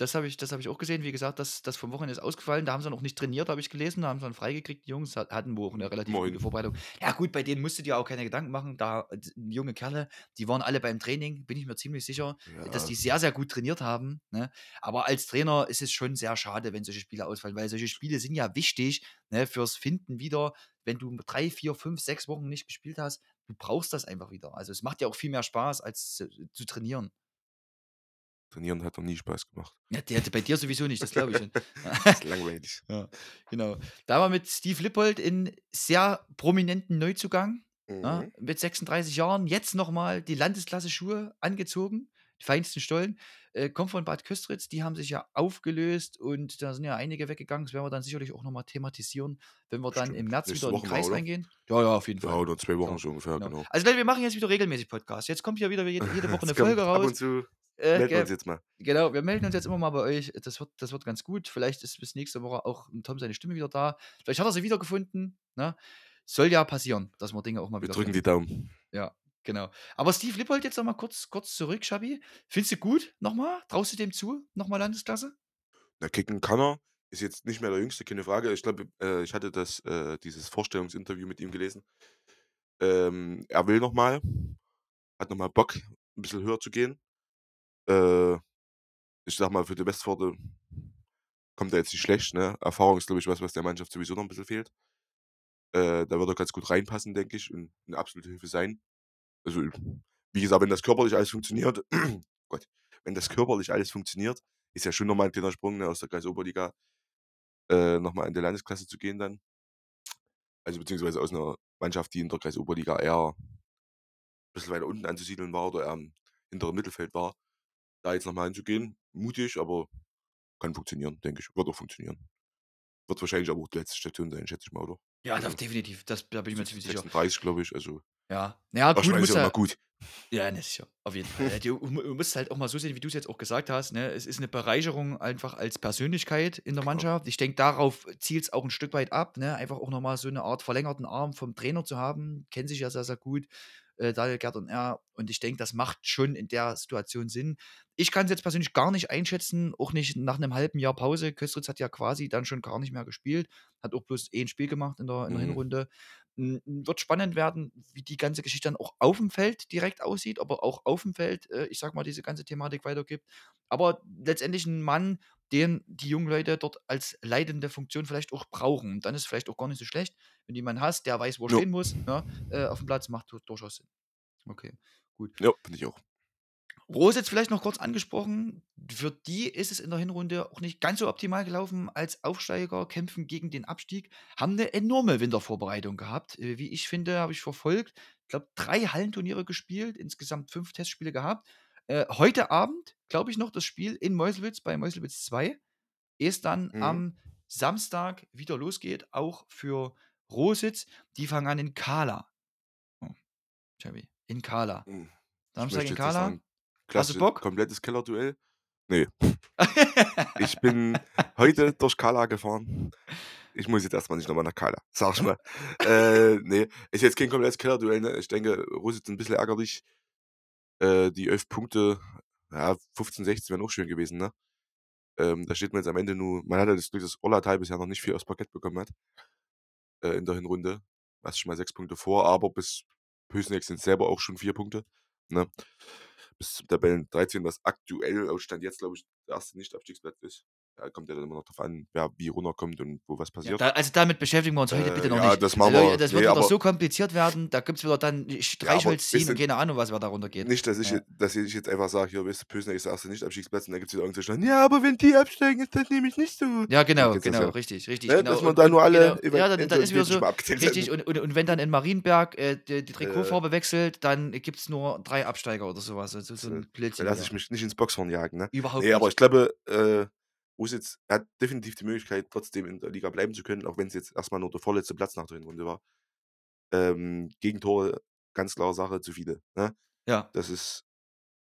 [SPEAKER 2] Das habe ich, das hab ich auch gesehen. Wie gesagt, das, das vom Wochenende ist ausgefallen. Da haben sie noch nicht trainiert, habe ich gelesen. Da haben sie dann freigekriegt, die Jungs. Hat- Hatten wohl auch eine relativ
[SPEAKER 1] Moin.
[SPEAKER 2] gute Vorbereitung. Ja, gut, bei denen musst du dir auch keine Gedanken machen. Da junge Kerle, die waren alle beim Training, bin ich mir ziemlich sicher. dass
[SPEAKER 1] Ja.
[SPEAKER 2] die sehr, sehr gut trainiert haben. Ne? Aber als Trainer ist es schon sehr schade, wenn solche Spiele ausfallen, weil solche Spiele sind ja wichtig ne, fürs Finden wieder. Wenn du drei, vier, fünf, sechs Wochen nicht gespielt hast, du brauchst das einfach wieder. Also es macht ja auch viel mehr Spaß, als zu trainieren.
[SPEAKER 1] Trainieren hat noch nie Spaß gemacht.
[SPEAKER 2] Ja, der, bei dir sowieso nicht, das glaube ich schon. <laughs>
[SPEAKER 1] Das ist langweilig. <laughs>
[SPEAKER 2] ja, genau. Da war mit Steve Lippold in sehr prominenten Neuzugang. Ja,
[SPEAKER 1] Mhm.
[SPEAKER 2] mit 36 Jahren jetzt nochmal die Landesklasse-Schuhe angezogen, die feinsten Stollen. Äh, kommt von Bad Köstritz, die haben sich ja aufgelöst und da sind ja einige weggegangen. Das werden wir dann sicherlich auch nochmal thematisieren, wenn wir dann im
[SPEAKER 1] Stimmt.
[SPEAKER 2] März
[SPEAKER 1] Nächste
[SPEAKER 2] wieder in den
[SPEAKER 1] mal,
[SPEAKER 2] Kreis
[SPEAKER 1] oder?
[SPEAKER 2] reingehen. Ja, ja, auf jeden
[SPEAKER 1] Ja,
[SPEAKER 2] Fall.
[SPEAKER 1] oder zwei Wochen
[SPEAKER 2] Genau,
[SPEAKER 1] so ungefähr,
[SPEAKER 2] Genau.
[SPEAKER 1] genau.
[SPEAKER 2] Also wir machen jetzt wieder regelmäßig Podcasts. Jetzt kommt hier wieder jede, jede Woche <laughs> eine Folge
[SPEAKER 1] Ab
[SPEAKER 2] raus.
[SPEAKER 1] und zu
[SPEAKER 2] Äh,
[SPEAKER 1] melden wir uns jetzt mal.
[SPEAKER 2] Genau, wir melden uns jetzt immer mal bei euch. Das wird, das wird ganz gut. Vielleicht ist bis nächste Woche auch Tom seine Stimme wieder da. Vielleicht hat er sie wiedergefunden. Ne? Soll ja passieren, dass wir Dinge auch mal
[SPEAKER 1] Wir
[SPEAKER 2] wieder
[SPEAKER 1] drücken
[SPEAKER 2] finden.
[SPEAKER 1] die Daumen.
[SPEAKER 2] Ja, genau. Aber Steve Lippold jetzt nochmal kurz, kurz zurück, Schabi. Findest du gut nochmal? Traust du dem zu? Nochmal Landesklasse?
[SPEAKER 1] Na, kicken kann er. Ist jetzt nicht mehr der Jüngste, keine Frage. Ich glaube, äh, ich hatte das, äh, dieses Vorstellungsinterview mit ihm gelesen. Ähm, er will nochmal, hat nochmal Bock, ein bisschen höher zu gehen. Äh, ich sag mal, für die Westpforte kommt er jetzt nicht schlecht. Ne? Erfahrung ist, glaube ich, was, was der Mannschaft sowieso noch ein bisschen fehlt. Äh, da wird er ganz gut reinpassen, denke ich, und eine absolute Hilfe sein. Also, wie gesagt, wenn das körperlich alles funktioniert, <clears throat> Gott, wenn das körperlich alles funktioniert, ist ja schon nochmal ein kleiner Sprung ne, aus der Kreisoberliga äh, nochmal in die Landesklasse zu gehen dann. Also beziehungsweise aus einer Mannschaft, die in der Kreisoberliga eher ein bisschen weiter unten anzusiedeln war oder eher im hinteren Mittelfeld war, da jetzt nochmal hinzugehen. Mutig, aber kann funktionieren, denke ich. Wird auch funktionieren. Wird wahrscheinlich aber auch die letzte Station sein, schätze ich mal, oder?
[SPEAKER 2] Ja,
[SPEAKER 1] Also,
[SPEAKER 2] das definitiv. Das, da bin ich mir ziemlich sicher.
[SPEAKER 1] 36, glaube ich. Also,
[SPEAKER 2] Ja. Ja, gut, muss
[SPEAKER 1] ja immer gut.
[SPEAKER 2] Ja, ne, sicher. Auf jeden Fall. Äh, Du, du musst halt auch mal so sehen, wie du es jetzt auch gesagt hast. Ne? Es ist eine Bereicherung einfach als Persönlichkeit in der. Mannschaft. Ich denke, darauf zielt es auch ein Stück weit ab. Ne? Einfach auch nochmal so eine Art verlängerten Arm vom Trainer zu haben. Kennen sich ja sehr, sehr gut. Äh, Daniel Gerd und er. Und ich denke, das macht schon in der Situation Sinn. Ich kann es jetzt persönlich gar nicht einschätzen, auch nicht nach einem halben Jahr Pause. Köstritz hat ja quasi dann schon gar nicht mehr gespielt, hat auch bloß ein Spiel gemacht in der, in der
[SPEAKER 1] Mhm.
[SPEAKER 2] Hinrunde. M, Wird spannend werden, wie die ganze Geschichte dann auch auf dem Feld direkt aussieht, aber auch auf dem Feld, äh, ich sag mal, diese ganze Thematik weitergibt. Aber letztendlich ein Mann, den die jungen Leute dort als leitende Funktion vielleicht auch brauchen. Und dann ist es vielleicht auch gar nicht so schlecht, wenn du jemanden hast, der weiß, wo er stehen muss, ja, äh, auf dem Platz, macht du- durchaus Sinn. Okay, gut.
[SPEAKER 1] Ja, finde ich auch.
[SPEAKER 2] Rose jetzt vielleicht noch kurz angesprochen. Für die ist es in der Hinrunde auch nicht ganz so optimal gelaufen als Aufsteiger, kämpfen gegen den Abstieg, haben eine enorme Wintervorbereitung gehabt. Äh, Wie ich finde, habe ich verfolgt. Ich glaube, drei Hallenturniere gespielt, insgesamt fünf Testspiele gehabt. Äh, heute Abend, glaube ich, noch das Spiel in Meuselwitz bei Meuselwitz 2. Es dann
[SPEAKER 1] Mhm.
[SPEAKER 2] am Samstag wieder losgeht, auch für Rositz. Die fangen an in Kala. Oh, Javi, in Kala.
[SPEAKER 1] Hm.
[SPEAKER 2] Samstag in Kala. Hast du
[SPEAKER 1] klasse,
[SPEAKER 2] Bock?
[SPEAKER 1] komplettes Kellerduell. Nee. <laughs> Ich bin heute durch Kala gefahren. Ich muss jetzt erstmal nicht nochmal nach Kala, sag ich mal. äh, nee, ist jetzt kein komplettes Kellerduell. Ne? Ich denke, Rositz ein bisschen ärgerlich. Äh, die 11 Punkte, ja, 15, 16 wären auch schön gewesen, ne? Ähm, da steht man jetzt am Ende nur, man hat ja das Glück, dass Ollatai bisher noch nicht viel aufs Parkett bekommen hat. Äh, in der Hinrunde. Was schon mal sechs Punkte vor, aber bis Pösneck sind selber auch schon vier Punkte. Ne? Bis zum Tabellen 13, was aktuell aus Stand jetzt, glaube ich, der erste Nicht-Abstiegsplatz ist. Da kommt ja dann immer noch drauf an, wer wie runterkommt und wo was
[SPEAKER 2] Ja,
[SPEAKER 1] passiert.
[SPEAKER 2] da, also damit beschäftigen wir uns heute
[SPEAKER 1] Äh,
[SPEAKER 2] bitte noch
[SPEAKER 1] ja,
[SPEAKER 2] nicht.
[SPEAKER 1] das machen
[SPEAKER 2] also,
[SPEAKER 1] wir.
[SPEAKER 2] das wird
[SPEAKER 1] Nee,
[SPEAKER 2] wieder
[SPEAKER 1] aber-
[SPEAKER 2] so kompliziert werden, da gibt es wieder dann Streichholz ziehen und keine Ahnung, was wer darunter geht.
[SPEAKER 1] Nicht, dass ich,
[SPEAKER 2] Ja.
[SPEAKER 1] dass ich jetzt einfach sage, hier, weißt du, Pösneck ist der erste Nicht-Abstiegsplatz und dann gibt es wieder irgendwelche ja, aber wenn die absteigen, ist das nämlich nicht so.
[SPEAKER 2] Ja, genau,
[SPEAKER 1] du das
[SPEAKER 2] genau,
[SPEAKER 1] ja?
[SPEAKER 2] richtig, richtig.
[SPEAKER 1] Ne,
[SPEAKER 2] genau.
[SPEAKER 1] dass man da nur alle
[SPEAKER 2] genau, Ja, dann, dann ist wieder so, richtig. Und, und, und wenn dann in Marienberg äh, die, die
[SPEAKER 1] Äh.
[SPEAKER 2] Trikotfarbe wechselt, dann gibt es nur drei Absteiger oder sowas. Also so ein
[SPEAKER 1] Da
[SPEAKER 2] Blödsinn.
[SPEAKER 1] lasse
[SPEAKER 2] wieder.
[SPEAKER 1] ich mich nicht ins Boxhorn jagen, ne?
[SPEAKER 2] Überhaupt
[SPEAKER 1] Nee, aber
[SPEAKER 2] nicht.
[SPEAKER 1] ich glaube, äh, Usitz hat definitiv die Möglichkeit, trotzdem in der Liga bleiben zu können, auch wenn es jetzt erstmal nur der vorletzte Platz nach der Hinrunde war. Ähm, Gegentore, ganz klare Sache, zu viele. Ne?
[SPEAKER 2] Ja.
[SPEAKER 1] Das ist.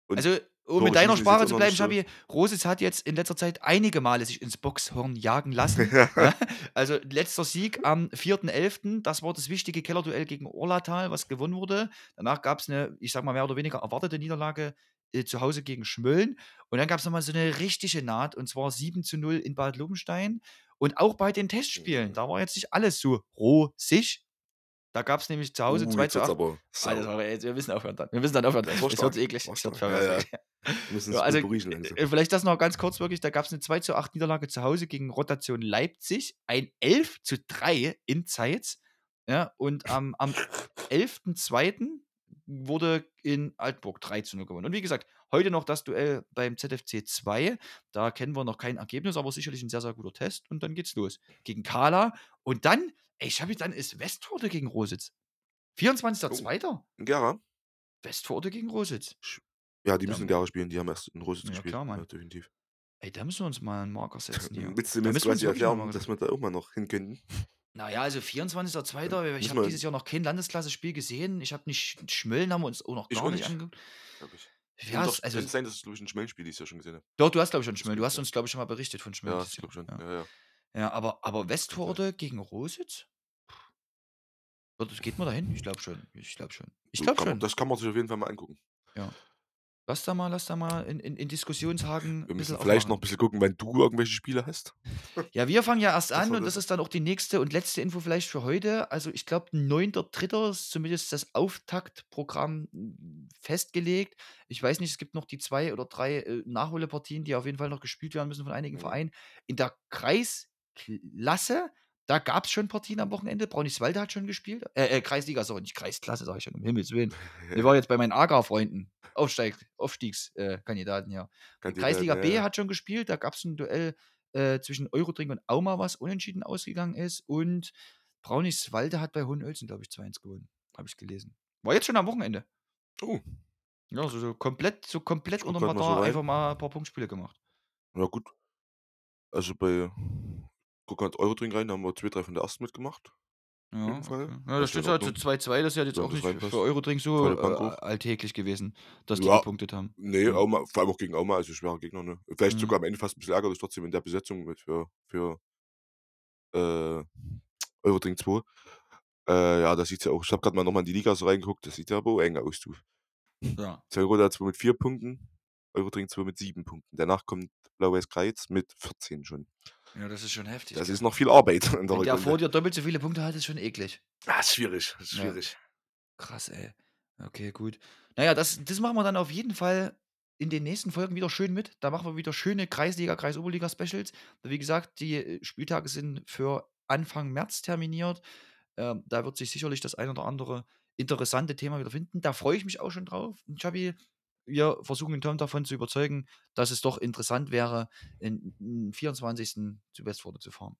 [SPEAKER 2] Also, um mit deiner Sprache zu bleiben. Schabi, Rositz hat jetzt in letzter Zeit einige Male sich ins Boxhorn jagen lassen. <laughs> ja? Also, letzter Sieg am 4.11., das war das wichtige Kellerduell gegen Orlatal, was gewonnen wurde. Danach gab es eine, ich sag mal, mehr oder weniger erwartete Niederlage äh, zu Hause gegen Schmölln. Und dann gab es nochmal so eine richtige Naht, und zwar 7 zu 0 in Bad Lobenstein. Und auch bei den Testspielen,
[SPEAKER 1] Mhm.
[SPEAKER 2] da war jetzt nicht alles so rosig. Da gab es nämlich zu Hause
[SPEAKER 1] uh,
[SPEAKER 2] 2
[SPEAKER 1] jetzt
[SPEAKER 2] zu
[SPEAKER 1] wird's
[SPEAKER 2] 8.
[SPEAKER 1] aber
[SPEAKER 2] sorry, jetzt, wir müssen aufhören dann. Wir müssen dann aufhören.
[SPEAKER 1] War
[SPEAKER 2] Es wird eklig. Es wird.
[SPEAKER 1] Ja, ja.
[SPEAKER 2] verrückt.
[SPEAKER 1] Wir müssen <laughs>
[SPEAKER 2] Ja, also, äh, vielleicht das noch ganz kurz wirklich, da gab es eine 2 zu 8 Niederlage zu Hause gegen Rotation Leipzig, ein 11 zu 3 in Zeitz. Ja, und am, am <laughs> 11.2. wurde in Altburg 3 zu 0 gewonnen. Und wie gesagt, heute noch das Duell beim ZFC 2. Da kennen wir noch kein Ergebnis, aber sicherlich ein sehr, sehr guter Test. Und dann geht's los. Gegen Kala. Und dann, ey, ich habe dann ist Westforde gegen Rositz. 24.2.
[SPEAKER 1] Gera?
[SPEAKER 2] Westforde gegen Rositz.
[SPEAKER 1] Ja, die
[SPEAKER 2] Da-
[SPEAKER 1] müssen in Gera spielen, die haben erst in Rositz
[SPEAKER 2] Ja,
[SPEAKER 1] gespielt.
[SPEAKER 2] klar, Mann.
[SPEAKER 1] Ja, definitiv.
[SPEAKER 2] Ey, da müssen wir uns mal einen Marker setzen. <laughs>
[SPEAKER 1] Willst du
[SPEAKER 2] Da
[SPEAKER 1] mir
[SPEAKER 2] müssen
[SPEAKER 1] jetzt
[SPEAKER 2] wir uns
[SPEAKER 1] quasi erklären, dass wir da mal noch hin könnten?
[SPEAKER 2] Naja, also 24.02. Ich habe dieses Jahr noch kein Landesklasse-Spiel gesehen. Ich habe nicht Schmölln, haben wir uns auch noch
[SPEAKER 1] Ich
[SPEAKER 2] gar
[SPEAKER 1] auch
[SPEAKER 2] nicht
[SPEAKER 1] nicht.
[SPEAKER 2] angeguckt.
[SPEAKER 1] Ich.
[SPEAKER 2] Ja,
[SPEAKER 1] Kann
[SPEAKER 2] es- also,
[SPEAKER 1] Könnte sein, dass es, glaube ich, ein Schmellenspiel dieses Jahr schon gesehen habe.
[SPEAKER 2] doch, du hast, glaube ich, schon Schmölln. Du hast uns, glaube ich, schon mal berichtet von Schmölln.
[SPEAKER 1] Ja, ich glaube schon.
[SPEAKER 2] Ja.
[SPEAKER 1] Ja, ja.
[SPEAKER 2] ja, aber, aber Westforde gegen Rositz? Geht man dahin? Ich glaube schon. Ich glaube schon. Ich glaube
[SPEAKER 1] kann
[SPEAKER 2] schon.
[SPEAKER 1] Das kann man sich auf jeden Fall mal angucken.
[SPEAKER 2] Lass da mal, lass da mal in, in, in Diskussionshagen
[SPEAKER 1] Wir müssen vielleicht noch ein
[SPEAKER 2] aufmachen.
[SPEAKER 1] bisschen gucken, wenn du irgendwelche Spiele hast.
[SPEAKER 2] Ja, wir fangen ja erst
[SPEAKER 1] Das
[SPEAKER 2] an
[SPEAKER 1] war
[SPEAKER 2] und das
[SPEAKER 1] das.
[SPEAKER 2] ist dann auch die nächste und letzte Info vielleicht für heute. Also ich glaube, 9.3. ist zumindest das Auftaktprogramm mm, festgelegt. Ich weiß nicht, es gibt noch die zwei oder drei äh, Nachholepartien, die auf jeden Fall noch gespielt werden müssen von einigen
[SPEAKER 1] Mhm.
[SPEAKER 2] Vereinen. In der Kreisklasse, da gab es schon Partien am Wochenende. Brauniswalde hat schon gespielt. Äh, äh Kreisliga, sorry, nicht Kreisklasse, sage ich schon, um Himmels Willen. Wir waren jetzt bei meinen AGA-Freunden, Aufsteig, Aufstiegskandidaten, ja.
[SPEAKER 1] Kandidat,
[SPEAKER 2] Kreisliga
[SPEAKER 1] ja,
[SPEAKER 2] B hat schon gespielt. Da gab es ein Duell äh, zwischen Eurodrink und Auma, was unentschieden ausgegangen ist. Und Brauniswalde hat bei Hohenölzen, glaube ich, 2-1 gewonnen. Habe ich gelesen. War jetzt schon am Wochenende.
[SPEAKER 1] Oh,
[SPEAKER 2] Ja, so, so komplett, so komplett
[SPEAKER 1] Ich mal so
[SPEAKER 2] Radar
[SPEAKER 1] rein.
[SPEAKER 2] einfach mal ein paar Punktspiele gemacht.
[SPEAKER 1] ja gut. Also bei guck mal Eurodrink rein, da haben wir zwei, drei von der ersten mitgemacht.
[SPEAKER 2] Ja,
[SPEAKER 1] jeden Fall.
[SPEAKER 2] okay. ja
[SPEAKER 1] Das
[SPEAKER 2] steht halt
[SPEAKER 1] Ordnung.
[SPEAKER 2] 2-2, das ist ja jetzt
[SPEAKER 1] Ja,
[SPEAKER 2] auch nicht
[SPEAKER 1] reinpasst.
[SPEAKER 2] für Eurodrink so äh, alltäglich gewesen, dass die
[SPEAKER 1] Ja.
[SPEAKER 2] gepunktet haben.
[SPEAKER 1] Nee,
[SPEAKER 2] Ja.
[SPEAKER 1] Auma, vor allem auch gegen Auma, also schwerer Gegner, ne? Vielleicht
[SPEAKER 2] Mhm.
[SPEAKER 1] sogar am Ende fast ein bisschen ärgerlich trotzdem in der Besetzung mit für, für äh, Eurodrink 2. Äh, ja, das sieht ja auch. Ich habe gerade mal nochmal in die Liga so reingeguckt, das sieht ja aber auch eng aus, du.
[SPEAKER 2] Ja.
[SPEAKER 1] Zellroda 2 mit 4 Punkten, Eurodrink 2 mit 7 Punkten. Danach kommt Blau-Weiß Kreiz mit 14 schon.
[SPEAKER 2] Ja, das ist schon heftig.
[SPEAKER 1] Das ist noch viel Arbeit <laughs> in der
[SPEAKER 2] Wenn der vor dir doppelt so viele Punkte hat, ist schon eklig.
[SPEAKER 1] Ah, ist schwierig, ist
[SPEAKER 2] Ja.
[SPEAKER 1] schwierig.
[SPEAKER 2] Krass, ey. Okay, gut. Naja, das, das machen wir dann auf jeden Fall in den nächsten Folgen wieder schön mit. Da machen wir wieder schöne Kreisliga, Kreisoberliga-Specials. Wie gesagt, die äh, Spieltage sind für Anfang März terminiert. Ähm, da wird sich sicherlich das ein oder andere interessante Thema wieder finden. Da freue ich mich auch schon drauf. Und Chabi, wir versuchen den Tom davon zu überzeugen, dass es doch interessant wäre, in 24. zu Westforde zu fahren.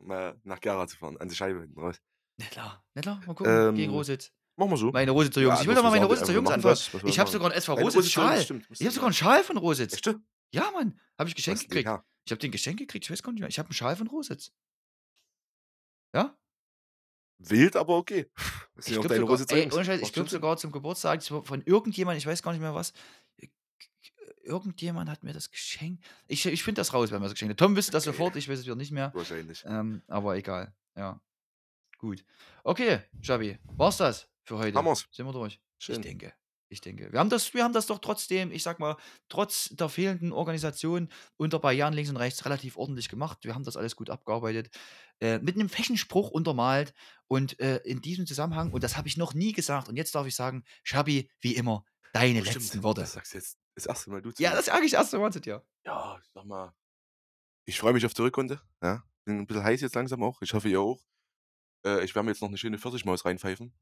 [SPEAKER 1] Mal nach Gera zu fahren, an die Scheibe hinten raus.
[SPEAKER 2] Nicht klar. Mal gucken, gegen
[SPEAKER 1] Ähm,
[SPEAKER 2] Rositz.
[SPEAKER 1] Machen wir so.
[SPEAKER 2] Meine Rositzer Jungs.
[SPEAKER 1] Ja,
[SPEAKER 2] ich will doch mal meine Rositzer Jungs anfangen. Ich habe sogar einen SV Rositz Schal.
[SPEAKER 1] stimmt,
[SPEAKER 2] Ich habe sogar einen. Schal von Rositz.
[SPEAKER 1] Echt?
[SPEAKER 2] Ja, Mann. Habe ich geschenkt
[SPEAKER 1] den
[SPEAKER 2] gekriegt. Ich habe den geschenkt gekriegt. Ich weiß gar nicht mehr. Ich habe einen Schal von Rositz. Ja?
[SPEAKER 1] Wild, aber okay. <laughs> Das
[SPEAKER 2] Ich
[SPEAKER 1] auch deine
[SPEAKER 2] sogar, ey, Scheiß, ich
[SPEAKER 1] Macht
[SPEAKER 2] glaube
[SPEAKER 1] Sinn.
[SPEAKER 2] sogar zum Geburtstag von irgendjemand, ich weiß gar nicht mehr was. Irgendjemand hat mir das geschenkt. Ich, ich finde das raus, wenn man das geschenkt hat. Tom wüsste das
[SPEAKER 1] Okay.
[SPEAKER 2] sofort, ich weiß es wieder nicht mehr.
[SPEAKER 1] Wahrscheinlich.
[SPEAKER 2] Ähm, aber egal. Ja. Gut. Okay, Xabi, war's das für heute?
[SPEAKER 1] Hammer's.
[SPEAKER 2] Sind wir durch? Ich
[SPEAKER 1] Schön.
[SPEAKER 2] denke. Ich denke. Wir haben das, wir haben das doch trotzdem, ich sag mal, trotz der fehlenden Organisation unter Barrieren links und rechts relativ ordentlich gemacht. Wir haben das alles gut abgearbeitet. Äh, mit einem Fächenspruch untermalt. Und äh, in diesem Zusammenhang, und das habe ich noch nie gesagt, und jetzt darf ich sagen, Schabi, wie immer, deine
[SPEAKER 1] Oh, stimmt.
[SPEAKER 2] letzten Worte.
[SPEAKER 1] Das sagst jetzt das erste Mal du zu
[SPEAKER 2] Ja, das sage ich erst einmal zu dir.
[SPEAKER 1] Ja, ich sag mal. Ich freue mich auf die Rückrunde. Ja. Bin ein bisschen heiß jetzt langsam auch. Ich hoffe, ihr auch. Äh, ich werde mir jetzt noch eine schöne Pfirsichmaus reinpfeifen.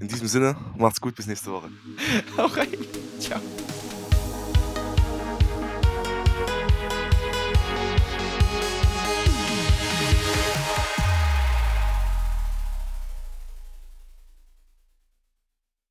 [SPEAKER 1] In diesem Sinne, macht's gut, bis nächste Woche. <laughs>
[SPEAKER 2] Hau rein. Ciao.